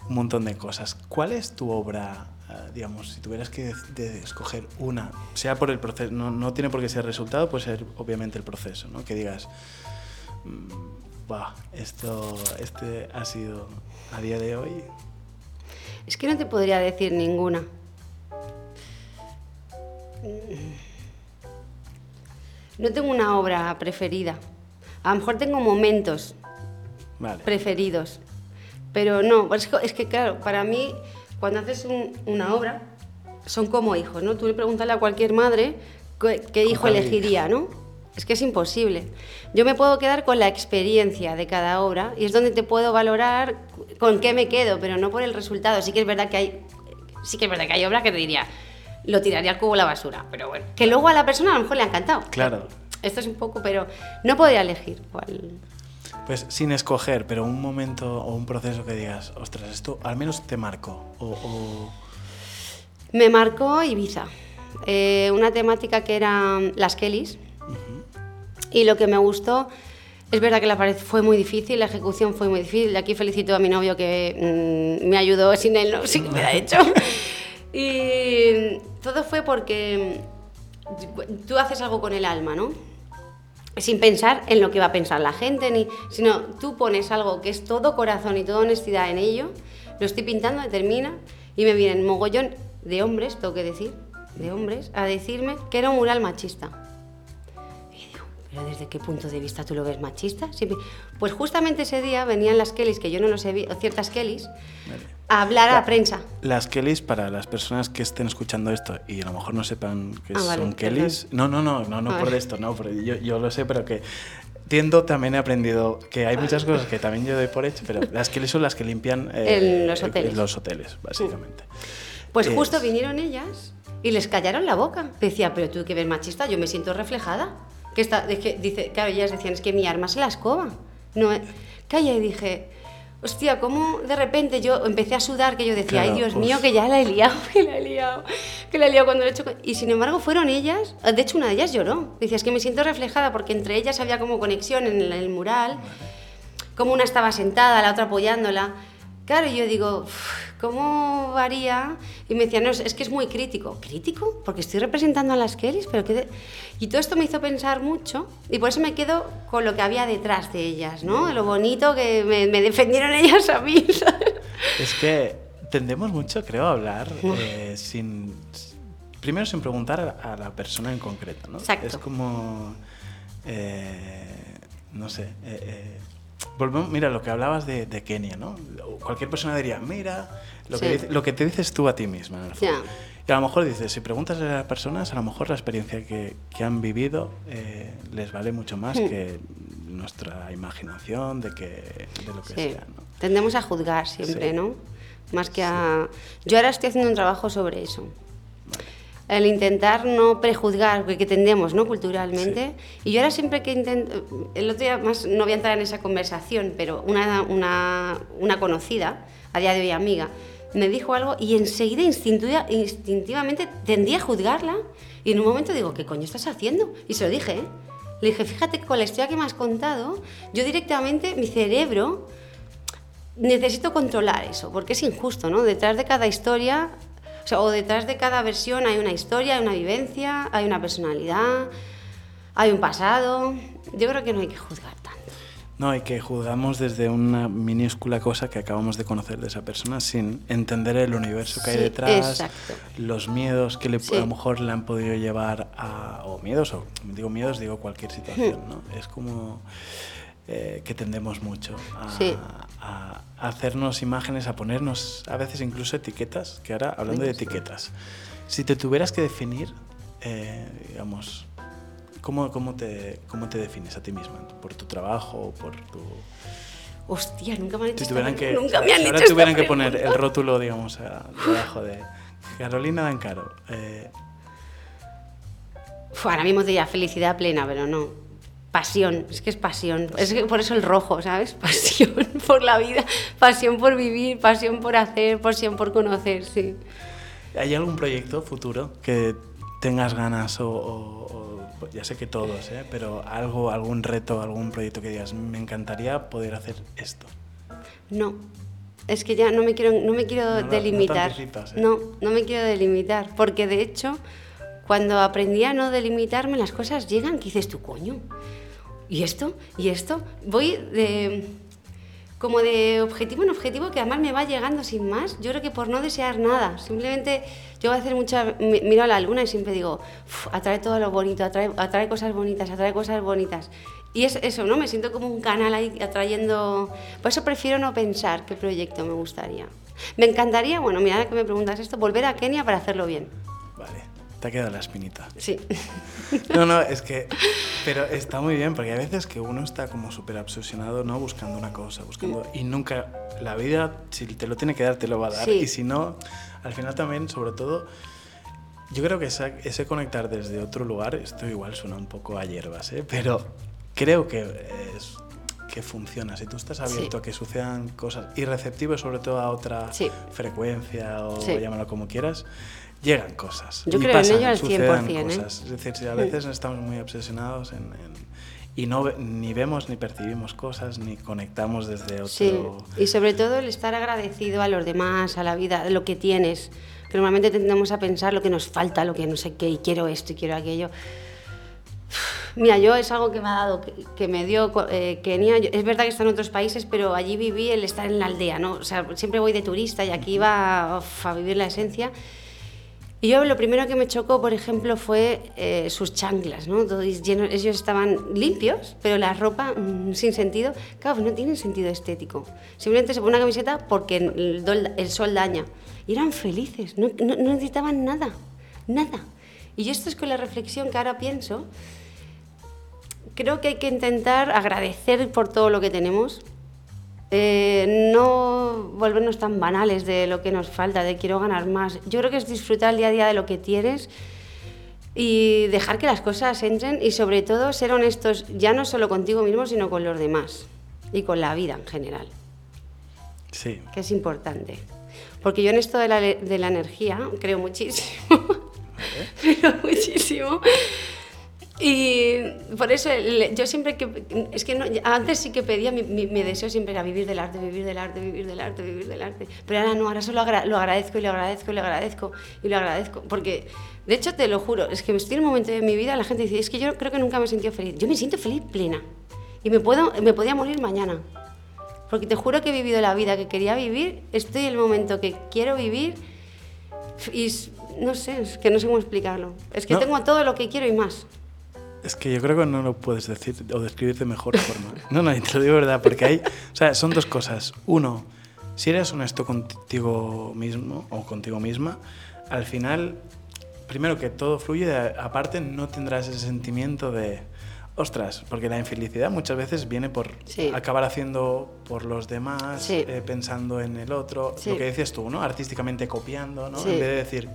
un montón de cosas. ¿Cuál es tu obra, digamos, si tuvieras que de- escoger una, sea por el proceso, no, no tiene por qué ser resultado, puede ser obviamente el proceso, ¿no? Que digas, mm, "Buah, esto este ha sido a día de hoy. Es que no te podría decir ninguna. No tengo una obra preferida. A lo mejor tengo momentos Vale. preferidos, pero no, es que, es que, claro, para mí cuando haces un- una obra son como hijos, ¿no? Tú le preguntas a cualquier madre qué, qué hijo elegiría, ¿no? Es que es imposible. Yo me puedo quedar con la experiencia de cada obra y es donde te puedo valorar con qué me quedo, pero no por el resultado. Sí que es verdad que hay, sí que es verdad que hay obra que te diría, lo tiraría al cubo a la basura, pero bueno, que luego a la persona a lo mejor le ha encantado. Claro. Esto es un poco, pero no podría elegir cuál. Pues sin escoger, pero un momento o un proceso que digas, ostras, esto al menos te marcó. O, o- Me marcó Ibiza, eh, una temática que era mm, las Kellys. Y lo que me gustó, es verdad que la pared fue muy difícil, la ejecución fue muy difícil. Aquí felicito a mi novio que mm, me ayudó, sin él no, que hubiera hecho. Y todo fue porque mm, tú haces algo con el alma, ¿no? Sin pensar en lo que va a pensar la gente, ni, sino tú pones algo que es todo corazón y toda honestidad en ello, lo estoy pintando, termina, y me vienen mogollón de hombres, tengo que decir, de hombres, a decirme que era un mural machista. ¿Pero desde qué punto de vista tú lo ves machista? Siempre- Pues justamente ese día venían las Kellys, que yo no los he visto, ciertas Kellys, a hablar a la prensa. Las Kellys, para las personas que estén escuchando esto y a lo mejor no sepan que Ah, vale, son Kellys, no, no, no, no, no Ah, por vale. esto, no, yo, yo lo sé, pero que tiendo también he aprendido que hay muchas cosas que también yo doy por hecho, pero las Kellys son las que limpian En los hoteles. los hoteles, básicamente. Pues Es- justo vinieron ellas y les callaron la boca. Decía, pero tú que ves machista, yo me siento reflejada. Que está, es que dice, claro, ellas decían, es que mi arma es la escoba. No, es-". Calla y dije, hostia, ¿cómo de repente yo empecé a sudar? Que yo decía, Claro, ay Dios uf. mío, que ya la he liado, que la he liado, que la he liado cuando lo he hecho. con-". Y sin embargo fueron ellas, de hecho una de ellas lloró. Decía, es que me siento reflejada porque entre ellas había como conexión en el, el mural como una estaba sentada, la otra apoyándola. Claro, yo digo, "Uf, ¿cómo varía? Y me decían, no, es que es muy crítico. ¿Crítico? Porque estoy representando a las Kellys, pero qué de-". Y todo esto me hizo pensar mucho y por eso me quedo con lo que había detrás de ellas, ¿no? Lo bonito que me, me defendieron ellas a mí, ¿sabes? Es que tendemos mucho, creo, a hablar eh, sin... Primero sin preguntar a la persona en concreto, ¿no? Exacto. Es como... eh, no sé. eh, eh, volvemos, mira, lo que hablabas de, de Kenia, ¿no? Cualquier persona diría, mira, lo, que, Sí. dice- lo que te dices tú a ti misma, en el fondo. Ya. Y a lo mejor dices, si preguntas a las personas, a lo mejor la experiencia que, que han vivido eh, les vale mucho más Hmm. que nuestra imaginación de, que, de lo que Sí. sea, ¿no? Tendemos a juzgar siempre, Sí. ¿no? Más que a... Yo ahora estoy haciendo un trabajo sobre eso. El intentar no prejuzgar, que tendemos, ¿no? Culturalmente. Y yo ahora siempre que intento... El otro día más no voy a entrar en esa conversación, pero una, una, una conocida, a día de hoy amiga, me dijo algo y enseguida instintiva- instintivamente tendí a juzgarla y en un momento digo, ¿qué coño estás haciendo? Y se lo dije, ¿eh? Le dije, fíjate con la historia que me has contado, yo directamente, mi cerebro necesito controlar eso, porque es injusto, ¿no? Detrás de cada historia, o, sea, o detrás de cada versión hay una historia, hay una vivencia, hay una personalidad, hay un pasado. Yo creo que no hay que juzgar tanto. No, y que juzgamos desde una minúscula cosa que acabamos de conocer de esa persona sin entender el universo que hay Sí, detrás, exacto. los miedos que le, Sí. a lo mejor le han podido llevar a... o miedos, o digo miedos, digo cualquier situación, Hmm. ¿no? Es como eh, que tendemos mucho a, Sí. a- a hacernos imágenes, a ponernos a veces incluso etiquetas, que ahora hablando de etiquetas, si te tuvieras que definir, eh, digamos, ¿cómo, cómo, te, ¿cómo te defines a ti misma? ¿Por tu trabajo? ¿Por tu...? Hostia, nunca me han hecho Si esta que. Nunca me han si ahora tuvieran que poner el rótulo, digamos, a- debajo de Carolina Dancaro, eh, Uf, ahora mismo te diría felicidad plena, pero no. Pasión, es que es pasión. Es que por eso el rojo, ¿sabes? Pasión por la vida, pasión por vivir, pasión por hacer, pasión por conocer, sí. ¿hay algún proyecto futuro que tengas ganas o, o- o- ya sé que todos, ¿eh? pero algo, algún reto, algún proyecto que digas, me encantaría poder hacer esto? No, es que ya no me quiero, no me quiero No no delimitar. anticipas, ¿eh? no, no me quiero delimitar, porque de hecho, cuando aprendí a no delimitarme, las cosas llegan que dices tú, coño, ¿y esto? ¿Y esto? Voy de como de objetivo en objetivo que además me va llegando sin más. Yo creo que por no desear nada, simplemente yo voy a hacer mucha mi- miro a la luna y siempre digo, "Uf, atrae todo lo bonito, atrae, atrae cosas bonitas, atrae cosas bonitas. Y es eso, ¿no? Me siento como un canal ahí atrayendo. Por eso prefiero no pensar qué proyecto me gustaría. Me encantaría, bueno, mira que me preguntas esto, volver a Kenia para hacerlo bien. Te ha quedado la espinita. Sí. No, no, es que. Pero está muy bien, porque hay veces que uno está como súper obsesionado, ¿no? Buscando una cosa, buscando. Y nunca. La vida, si te lo tiene que dar, te lo va a dar. Sí. Y si no, al final también, sobre todo. Yo creo que esa- ese conectar desde otro lugar, esto igual suena un poco a hierbas, ¿eh? Pero creo que es que funciona. Si tú estás abierto Sí. a que sucedan cosas y receptivo sobre todo a otra Sí. frecuencia o Sí. llámalo como quieras, llegan cosas. Yo y creo en pasan, ello al sucedan 100%, ¿eh? cosas. Es decir, a veces estamos muy obsesionados en, en- y no ni vemos ni percibimos cosas ni conectamos desde otro. Sí, y sobre todo el estar agradecido a los demás, a la vida, lo que tienes. Que normalmente tendemos a pensar lo que nos falta, lo que no sé qué, y quiero esto y quiero aquello. Mira, yo es algo que me ha dado, que, me dio eh, Kenia. Es verdad que está en otros países, pero allí viví el estar en la aldea, ¿no? O sea, siempre voy de turista y aquí iba uf, a vivir la esencia. Y yo lo primero que me chocó, por ejemplo, fue eh, sus chanclas, ¿no? Todo lleno- ellos estaban limpios, pero la ropa mm, sin sentido, claro, no tienen sentido estético. Simplemente se pone una camiseta porque el, sol daña. Y eran felices, no, no- necesitaban nada, nada. Y esto es con la reflexión que ahora pienso. Creo que hay que intentar agradecer por todo lo que tenemos, eh, no volvernos tan banales de lo que nos falta, de quiero ganar más. Yo creo que es disfrutar el día a día de lo que tienes y dejar que las cosas entren y sobre todo ser honestos ya no solo contigo mismo, sino con los demás y con la vida en general, Sí. que es importante. Porque yo en esto de la, de la energía creo muchísimo, creo muchísimo. Y por eso yo siempre que... Es que no- antes sí que pedía, mi, mi- mi deseo siempre era vivir del arte, vivir del arte, vivir del arte, vivir del arte. Pero ahora no, ahora solo agra- lo agradezco y lo agradezco y lo agradezco y lo agradezco. Porque, de hecho, te lo juro, es que estoy en un momento de mi vida, la gente dice, es que yo creo que nunca me he sentido feliz. Yo me siento feliz plena. Y me, puedo, me podía morir mañana. Porque te juro que he vivido la vida que quería vivir, estoy en el momento que quiero vivir y no sé, es que no sé cómo explicarlo. Es que No. tengo todo lo que quiero y más. Es que yo creo que no lo puedes decir o describir de mejor forma. No, no, te lo digo verdad, porque hay, o sea, son dos cosas. Uno, si eres honesto contigo mismo o contigo misma, al final, primero que todo fluye, aparte no tendrás ese sentimiento de, ostras, porque la infelicidad muchas veces viene por Sí. acabar haciendo por los demás, Sí. eh, pensando en el otro, Sí. lo que decías tú, ¿no? Artísticamente copiando, ¿no? En vez de decir,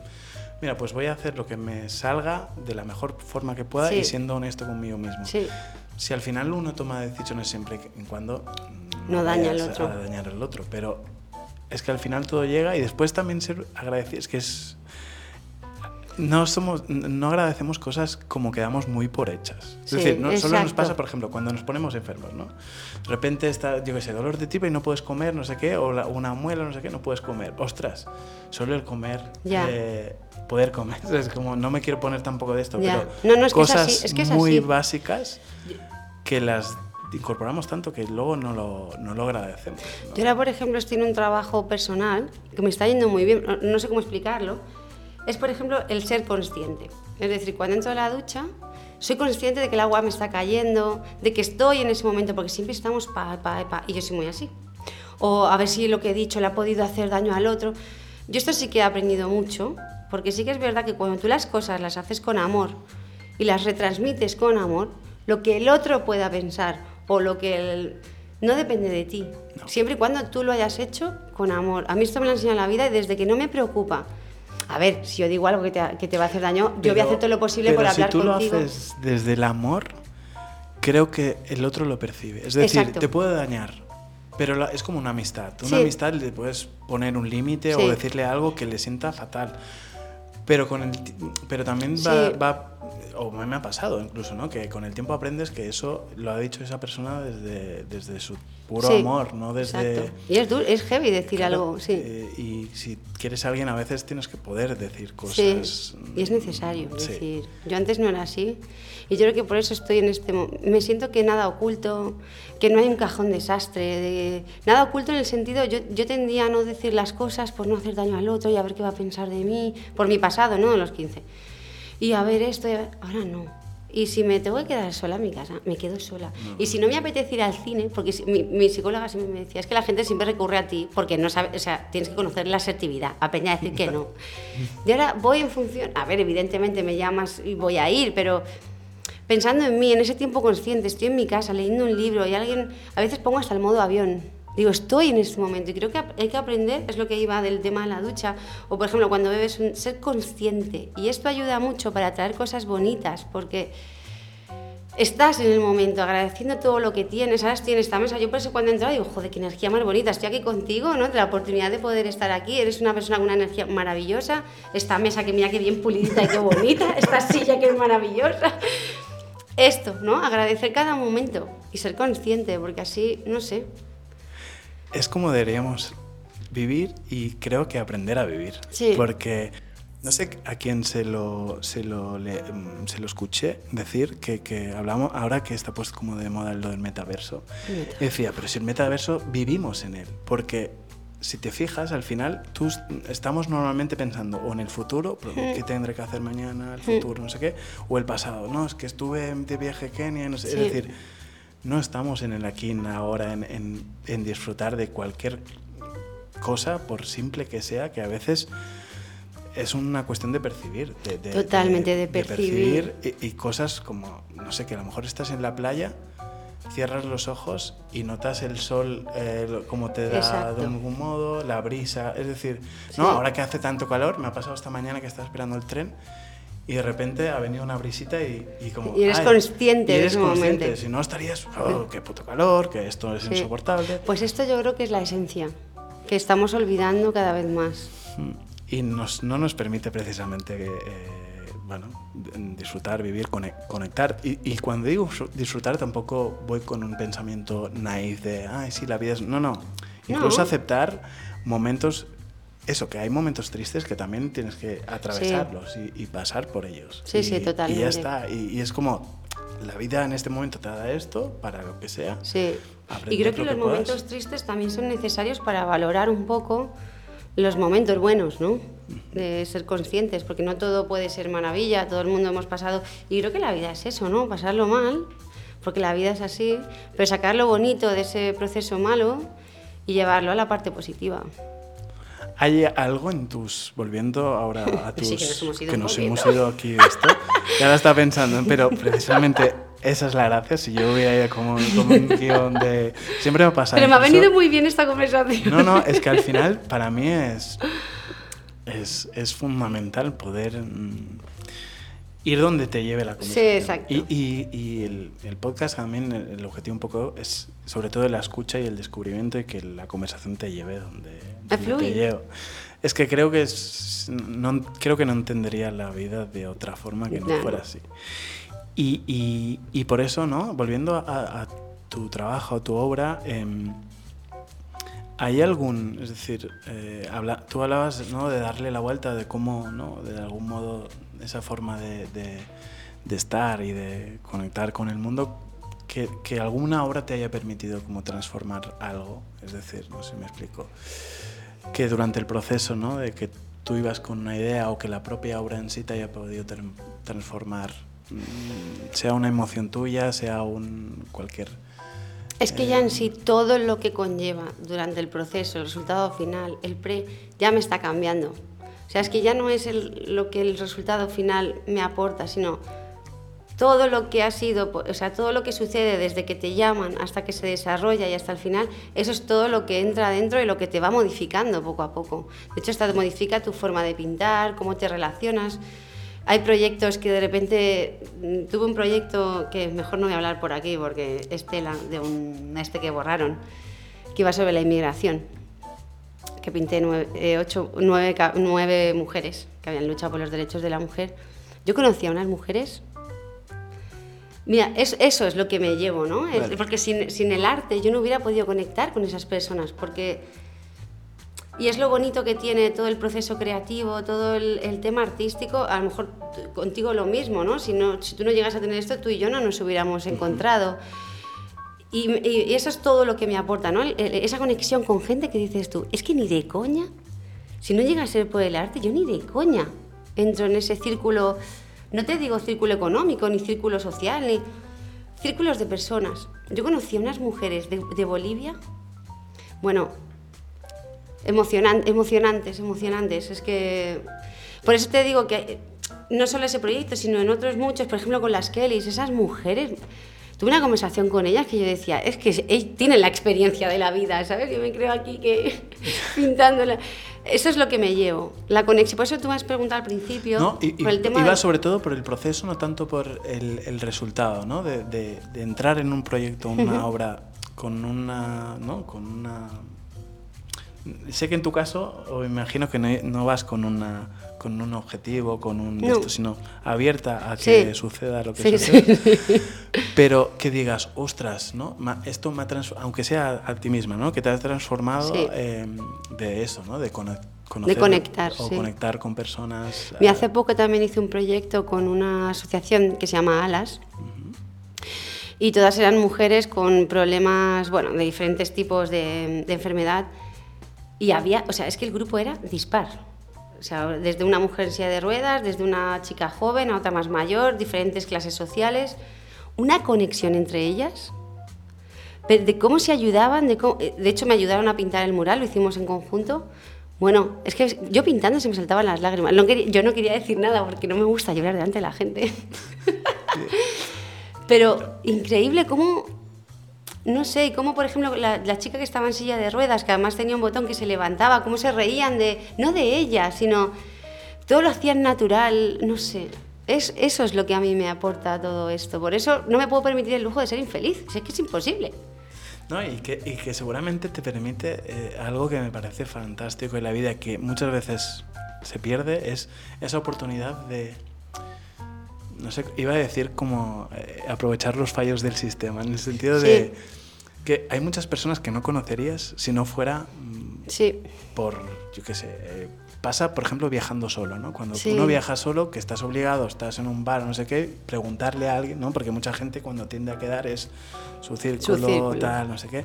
mira, pues voy a hacer lo que me salga de la mejor forma que pueda Sí. y siendo honesto conmigo mismo. Sí, Si al final uno toma decisiones siempre y cuando mm, No daña al otro. a dañar al otro, pero es que al final todo llega y después también ser agradecido, es que es no somos no agradecemos cosas como que damos muy por hechas. Es Sí, decir, no, solo nos pasa, por ejemplo, cuando nos ponemos enfermos, ¿no? De repente está, yo qué sé, dolor de tripa y no puedes comer, no sé qué, o la- una muela, no sé qué, no puedes comer. Ostras, solo el comer, Ya. eh, poder comer, es como, no me quiero poner tampoco de esto, Ya. pero No, no, es que es cosas así, es que es muy así. básicas que las incorporamos tanto que luego no lo, no lo agradecemos. Yo ahora, por ejemplo, estoy en un trabajo personal que me está yendo muy bien, no sé cómo explicarlo. Es, por ejemplo, el ser consciente. Es decir, cuando entro a la ducha, soy consciente de que el agua me está cayendo, de que estoy en ese momento, porque siempre estamos pa, pa, pa, y yo soy muy así. O a ver si lo que he dicho le ha podido hacer daño al otro. Yo esto sí que he aprendido mucho, porque sí que es verdad que cuando tú las cosas las haces con amor y las retransmites con amor, lo que el otro pueda pensar o lo que el... no depende de ti. Siempre y cuando tú lo hayas hecho con amor. A mí esto me lo ha enseñado la vida y desde que no me preocupa. A ver, si yo digo algo que te, que te va a hacer daño, yo voy a Pero- hacer todo lo posible pero por hablar si tú contigo. lo haces desde el amor, creo que el otro lo percibe. Es decir, Exacto. te puede dañar, pero la- es como una amistad. Una Sí. amistad le puedes poner un límite Sí. o decirle algo que le sienta fatal. Pero, con el, pero también va, Sí. va- o me ha pasado incluso, ¿no? Que con el tiempo aprendes que eso lo ha dicho esa persona desde, desde su puro Sí, amor, no desde... Exacto. Y es, duro, es heavy decir Claro, algo, sí. eh, y si quieres a alguien, a veces tienes que poder decir Sí, cosas. y es necesario. Es Sí. decir, yo antes no era así. Y yo creo que por eso estoy en este. Me siento que nada oculto, que no hay un cajón desastre. De, nada oculto en el sentido, yo, yo tendía a no decir las cosas por no hacer daño al otro y a ver qué va a pensar de mí, por mi pasado, ¿no? En los 15. Y a ver esto, y a ver- ahora no. Y si me tengo que quedar sola en mi casa, me quedo sola. Y si no me apetece ir al cine, porque mi, mi psicóloga siempre me decía, es que la gente siempre recurre a ti porque no sabe, o sea, tienes que conocer la asertividad, a peña decir que no. Y ahora voy en función, a ver, evidentemente me llamas y voy a ir, pero pensando en mí, en ese tiempo consciente, estoy en mi casa leyendo un libro y alguien, a veces pongo hasta el modo avión. Digo, estoy en este momento y creo que hay que aprender, es lo que iba del tema de la ducha, o por ejemplo cuando bebes, ser consciente. Y esto ayuda mucho para traer cosas bonitas, porque estás en el momento agradeciendo todo lo que tienes, ahora estoy en esta mesa, yo por eso cuando entro digo, joder, qué energía más bonita, estoy aquí contigo, ¿no? La oportunidad de poder estar aquí, eres una persona con una energía maravillosa, esta mesa que mira qué bien pulidita y qué bonita, esta silla que es maravillosa. Esto, ¿no? Agradecer cada momento y ser consciente, porque así, no sé. Es como deberíamos vivir y creo que aprender a vivir. Sí. Porque no sé a quién se lo, se lo, le- mm, se lo escuché decir que, que hablamos, ahora que está puesto como de moda lo del metaverso, Metaverso. decía, pero si el metaverso vivimos en él, porque si te fijas, al final tú estamos normalmente pensando o en el futuro, pero qué tendré que hacer mañana, el futuro, no sé qué, o el pasado, no, es que estuve de viaje a Kenia, no sé, Sí. es decir, no estamos en el aquí y ahora, en, en- en disfrutar de cualquier cosa, por simple que sea, que a veces es una cuestión de percibir. de- de- Totalmente, de percibir. y, y cosas como, no sé, que a lo mejor estás en la playa, cierras los ojos y notas el sol eh, como te da Exacto. de algún modo, la brisa, es decir, Sí. no, ahora que hace tanto calor, me ha pasado esta mañana que estaba esperando el tren y de repente ha venido una brisita y, y como... Y eres ay, consciente y de eres ese consciente, momento. si no estarías, oh, qué puto calor, que esto es Sí. insoportable. Pues esto yo creo que es la esencia, que estamos olvidando cada vez más. Mm. Y nos, no nos permite precisamente, eh, bueno, disfrutar, vivir, cone- conectar. Y, y cuando digo disfrutar tampoco voy con un pensamiento naif de, ay, sí, la vida es... No, no. Incluso No. aceptar momentos, eso, que hay momentos tristes que también tienes que atravesarlos y, y pasar por ellos. Sí, y, sí, Y ya totalmente. está. Y, y es como, la vida en este momento te da esto, para lo que sea. Sí. Y creo que lo los puedas. momentos tristes también son necesarios para valorar un poco los momentos buenos, ¿no? De ser conscientes, porque no todo puede ser maravilla, todo el mundo hemos pasado. Y creo que la vida es eso, ¿no? Pasarlo mal, porque la vida es así, pero sacar lo bonito de ese proceso malo y llevarlo a la parte positiva. ¿Hay algo en tus, volviendo ahora a tus... Sí, que nos hemos ido que nos hemos ido aquí de esto, y ahora está pensando, pero precisamente esa es la gracia, si yo hubiera ido como, como un guion de... Siempre me pasa... Pero me ha venido muy bien esta conversación. No, no, es que al final para mí es, es, es fundamental poder mm, ir donde te lleve la Sí, conversación. exacto. Y, y- y el, el podcast también, el, el objetivo un poco es sobre todo la escucha y el descubrimiento y que la conversación te lleve donde, donde te lleve. Es que creo que es, no, creo que no entendería la vida de otra forma que no fuera así. Y, y- y por eso, ¿no? Volviendo a, a tu trabajo, a tu obra, em, ¿hay algún, es decir, eh, habla- tú hablabas ¿no? de darle la vuelta, de cómo, ¿no? de algún modo, esa forma de, de- de estar y de conectar con el mundo, que, que alguna obra te haya permitido como transformar algo? Es decir, no sé si me explico, que durante el proceso, ¿no? De que tú ibas con una idea o que la propia obra en sí te haya podido tran- transformar, mm, sea una emoción tuya, sea un cualquier... Es que ya en sí todo lo que conlleva durante el proceso, el resultado final, el pre, ya me está cambiando. O sea, es que ya no es el- lo que el resultado final me aporta, sino todo lo que ha sido, o sea, todo lo que sucede desde que te llaman hasta que se desarrolla y hasta el final, eso es todo lo que entra dentro y lo que te va modificando poco a poco. De hecho, hasta te modifica tu forma de pintar, cómo te relacionas. Hay proyectos que de repente mm, tuve un proyecto que mejor no voy a hablar por aquí porque es de un este que borraron, que iba sobre la inmigración, que pinté nueve, eh, ocho- nueve mujeres que habían luchado por los derechos de la mujer. Yo conocía a unas mujeres Mira, es- eso es lo que me llevo, ¿no? Vale. Porque sin, sin el arte yo no hubiera podido conectar con esas personas, porque... Y es lo bonito que tiene todo el proceso creativo, todo el, el tema artístico, a lo mejor contigo lo mismo, ¿no? Si, no, si tú no llegas a tener esto, tú y yo no nos hubiéramos encontrado. Y eso es todo lo que me aporta, ¿no? El- el- esa conexión con gente que dices tú, es que ni de coña, si no llega a ser por el arte, yo ni de coña entro en ese círculo, no te digo círculo económico, ni círculo social, ni círculos de personas. Yo conocí a unas mujeres de, de Bolivia, bueno, emocionan- emocionantes, emocionantes. Es que, por eso te digo que no solo ese proyecto, sino en otros muchos, por ejemplo con las Kellys, esas mujeres. Tuve una conversación con ellas que yo decía, es que ellas tienen la experiencia de la vida, ¿sabes? Yo me creo aquí que pintándola. Eso es lo que me llevo, la conexión. Por eso tú me has preguntado al principio, ¿no? Y, por el tema iba de- sobre todo por el proceso, no tanto por el, el resultado, ¿no? De, de- de entrar en un proyecto, una obra con una, ¿no? Con una... Sé que en tu caso, o imagino que no, no vas con una con un objetivo, con un de No. esto, sino abierta a que Sí. suceda lo que Sí, suceda. sí. Pero que digas, ostras, ¿no? Esto me ha aunque sea a ti misma, ¿no? Que te has transformado eh, de eso, ¿no? De, cono- conocer conectar, o sí. conectar con personas. Y eh, hace poco también hice un proyecto con una asociación que se llama Alas. Y todas eran mujeres con problemas, bueno, de diferentes tipos de, de enfermedad. Y había, o sea, es que el grupo era dispar. O sea, desde una mujer en silla de ruedas, desde una chica joven a otra más mayor, diferentes clases sociales. Una conexión entre ellas de cómo se ayudaban, de, cómo- de hecho me ayudaron a pintar el mural, lo hicimos en conjunto. Bueno, es que yo pintando se me saltaban las lágrimas. No quería- yo no quería decir nada porque no me gusta llorar delante de la gente. Pero increíble cómo, no sé, cómo por ejemplo la, la chica que estaba en silla de ruedas, que además tenía un botón que se levantaba, cómo se reían de, no de ella, sino todo lo hacían natural, no sé. Es, eso es lo que a mí me aporta todo esto. Por eso no me puedo permitir el lujo de ser infeliz. Si es que es imposible. No, y que, y que seguramente te permite eh, algo que me parece fantástico en la vida, que muchas veces se pierde, es esa oportunidad de, no sé, iba a decir como eh, aprovechar los fallos del sistema, en el sentido de que hay muchas personas que no conocerías si no fuera mm, Sí. Por, yo qué sé, eh, pasa, por ejemplo, viajando solo, ¿no? Cuando Sí. uno viaja solo, que estás obligado, estás en un bar, no sé qué, preguntarle a alguien, ¿no? Porque mucha gente cuando tiende a quedar es su círculo, círculo. tal, no sé qué.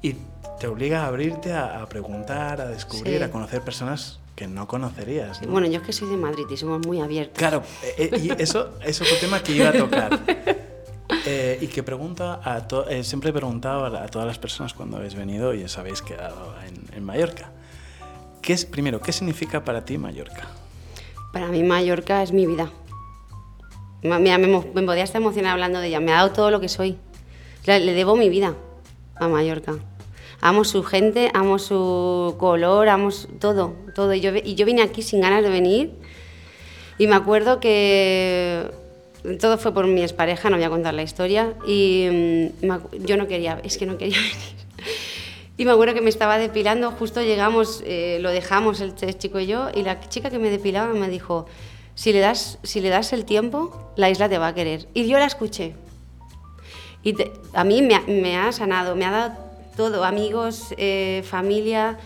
Y te obliga a abrirte a, a preguntar, a descubrir, Sí. a conocer personas que no conocerías. ¿no? Bueno, yo es que soy de Madrid y somos muy abiertos. Claro, eh, eh, y eso es otro tema que iba a tocar. Eh, y que pregunta a to- eh, siempre he preguntado a, la- a todas las personas cuando habéis venido y os habéis quedado en, en Mallorca. ¿Qué es, primero, qué significa para ti Mallorca? Para mí Mallorca es mi vida. Mira, me, me podía estar emocionada hablando de ella. Me ha dado todo lo que soy. Le, le debo mi vida a Mallorca. Amo su gente, amo su color, amo su- todo, todo. Y yo, y yo vine aquí sin ganas de venir. Y me acuerdo que todo fue por mi expareja, no voy a contar la historia. Y mm, me yo no quería, es que no quería venir. Y me acuerdo que me estaba depilando, justo llegamos, eh, lo dejamos el ch- chico y yo, y la chica que me depilaba me dijo, si le, das, si le das el tiempo, la isla te va a querer. Y yo la escuché. Y te- a mí me me ha sanado, me ha dado todo, amigos, eh, familia,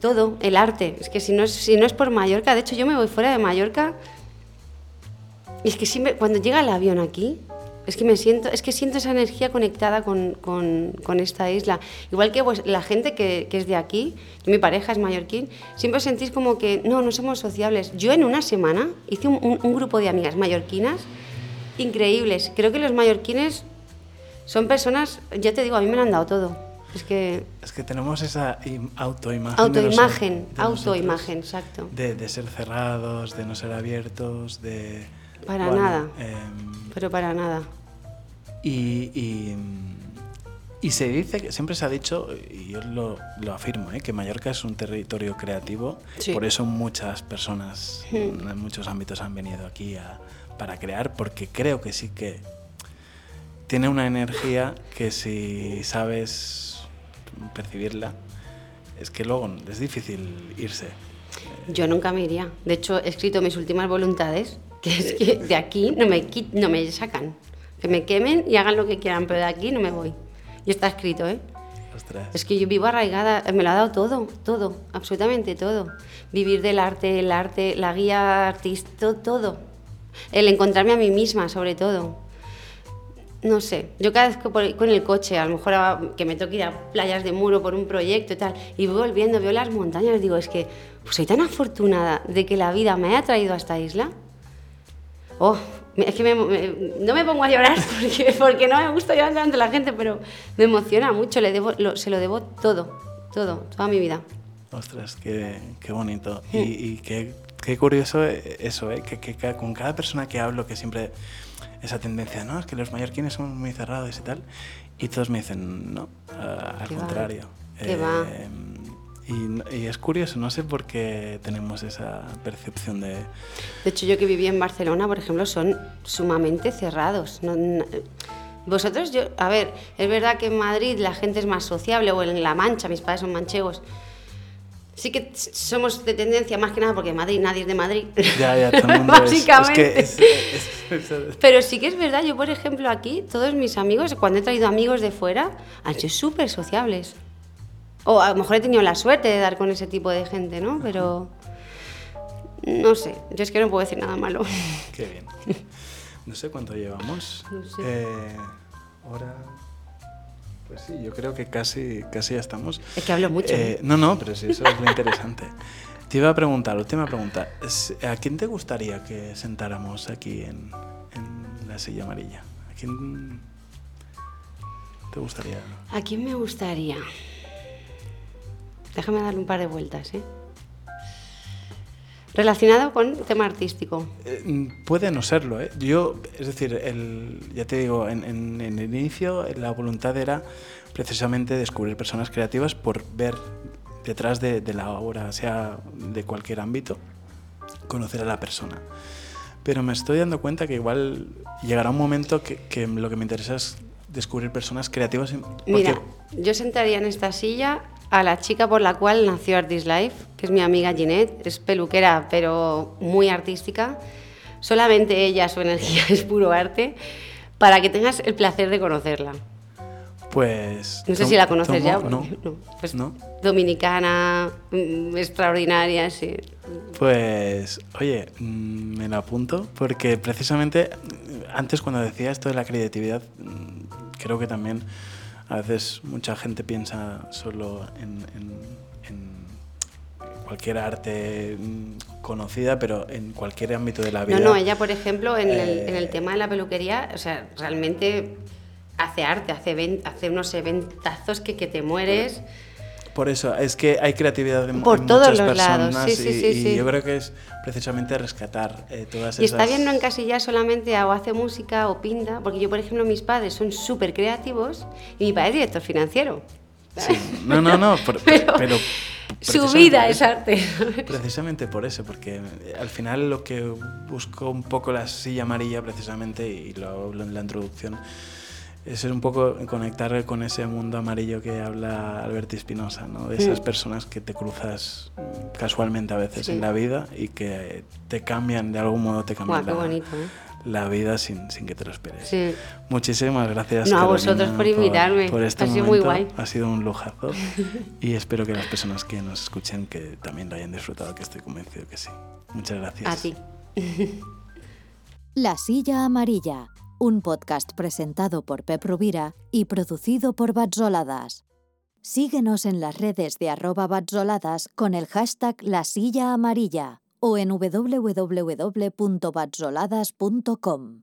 todo, el arte. Es que si no es, si no es por Mallorca, de hecho yo me voy fuera de Mallorca y es que siempre, cuando llega el avión aquí, es que me siento, es que siento esa energía conectada con, con- con esta isla. Igual que pues, la gente que, que es de aquí, mi pareja es mallorquín, siempre sentís como que no, no somos sociables. Yo en una semana hice un, un- un grupo de amigas mallorquinas increíbles. Creo que los mallorquines son personas, ya te digo, a mí me lo han dado todo. Es que Es que tenemos esa im- autoimagen. de autoimagen, de autoimagen, exacto. De, de ser cerrados, de no ser abiertos, de... Para bueno, nada. em, Pero para nada. Y, y, y se dice, que siempre se ha dicho, y yo lo, lo afirmo, ¿eh? que Mallorca es un territorio creativo, Sí. por eso muchas personas Hmm. en muchos ámbitos han venido aquí a- para crear, porque creo que sí que tiene una energía que si sabes percibirla, es que luego es difícil irse. Yo nunca me iría. De hecho, he escrito mis últimas voluntades, que es que de aquí no me, no me sacan. Que me quemen y hagan lo que quieran, pero de aquí no me voy. Y está escrito, ¿eh? Ostras. Es que yo vivo arraigada, me lo ha dado todo, todo, absolutamente todo. Vivir del arte, el arte, la guía artista, todo. El encontrarme a mí misma, sobre todo. No sé, yo cada vez que por- con el coche, a lo mejor a- que me toque ir a playas de muro por un proyecto y tal, y voy volviendo, veo las montañas, digo, es que pues soy tan afortunada de que la vida me haya traído a esta isla. Oh, es que me- me- no me pongo a llorar porque, porque no me gusta llorar delante de la gente, pero me emociona mucho, le debo, lo- se lo debo todo, todo, toda mi vida. Ostras, qué, qué bonito. Y, y qué, qué curioso eso, ¿eh? que, que con cada persona que hablo, que siempre esa tendencia, ¿no? Es que los mallorquines somos muy cerrados y tal. Y todos me dicen, no, al va, contrario. va. Y, n- y es curioso, no sé por qué tenemos esa percepción de... De hecho, yo que viví en Barcelona, por ejemplo, son sumamente cerrados. No- no- vosotros, yo, a ver, es verdad que en Madrid la gente es más sociable, o en La Mancha, mis padres son manchegos. Sí que somos de tendencia más que nada porque Madrid nadie es de Madrid. Ya, ya, todo el mundo Básicamente. Es, que es- es- Pero sí que es verdad, yo por ejemplo aquí, todos mis amigos, cuando he traído amigos de fuera, han sido súper sociables. O a lo mejor he tenido la suerte de dar con ese tipo de gente, ¿no? Pero no sé, yo es que no puedo decir nada malo. Qué bien. No sé cuánto llevamos. No sé. Eh, ahora... Pues sí, yo creo que casi, casi ya estamos. Es que hablo mucho. Eh, no, no, pero sí, eso es lo interesante. Te iba a preguntar, última pregunta. ¿A quién te gustaría que sentáramos aquí en, en la silla amarilla? ¿A quién te gustaría? ¿A quién me gustaría? Déjame darle un par de vueltas, ¿eh? Relacionado con tema artístico. Eh, puede no serlo, ¿eh? Yo, es decir, el, ya te digo, en, en- en el inicio la voluntad era precisamente descubrir personas creativas por ver detrás de, de la obra, sea de cualquier ámbito, conocer a la persona. Pero me estoy dando cuenta que igual llegará un momento que, que lo que me interesa es descubrir personas creativas. porque- Mira, yo sentaría en esta silla a la chica por la cual nació Artist Life, que es mi amiga Ginette, es peluquera pero muy artística. Solamente ella, su energía es puro arte, para que tengas el placer de conocerla. Pues... No sé si la conoces ya. No, Pues no. Dominicana, mm, extraordinaria, sí. Pues, oye, mm, me la apunto porque precisamente antes cuando decía esto de la creatividad, mm, creo que también a veces mucha gente piensa solo en, en- en cualquier arte mm, conocida, pero en cualquier ámbito de la vida. No, no, ella, por ejemplo, en, el, en el Eh, tema de la peluquería, o sea, realmente hace arte, hace, ven- hace unos eventazos que, que te mueres. Por eso, es que hay creatividad en, Por en todos muchas los lados, personas sí, sí, y, sí, y sí. yo creo que es precisamente rescatar eh, todas Y esas... está bien no encasillar solamente a o hace música o pinta, porque yo, por ejemplo, mis padres son súper creativos y mi padre es director financiero. Sí, No, no, no, por- Pero pero... Su vida es arte. Precisamente por eso, porque eh, al final lo que busco un poco la silla amarilla precisamente, y lo hablo en la introducción, es un poco conectar con ese mundo amarillo que habla Alberti Espinosa, ¿no? de esas personas que te cruzas casualmente a veces Sí. en la vida y que te cambian, de algún modo te cambian Guau, qué la, bonito, ¿eh? la vida sin, sin que te lo esperes. Sí. Muchísimas gracias. No, a Carolina, vosotros por invitarme. Por este Ha sido muy momento. guay. Ha sido un lujazo. y espero que las personas que nos escuchen que también lo hayan disfrutado, que estoy convencido que sí. Muchas gracias. A ti. La Silla Amarilla, un podcast presentado por Pep Rubira y producido por Batzoladas. Síguenos en las redes de arroba batzoladas con el hashtag La Silla Amarilla o en www.batzoladas.com.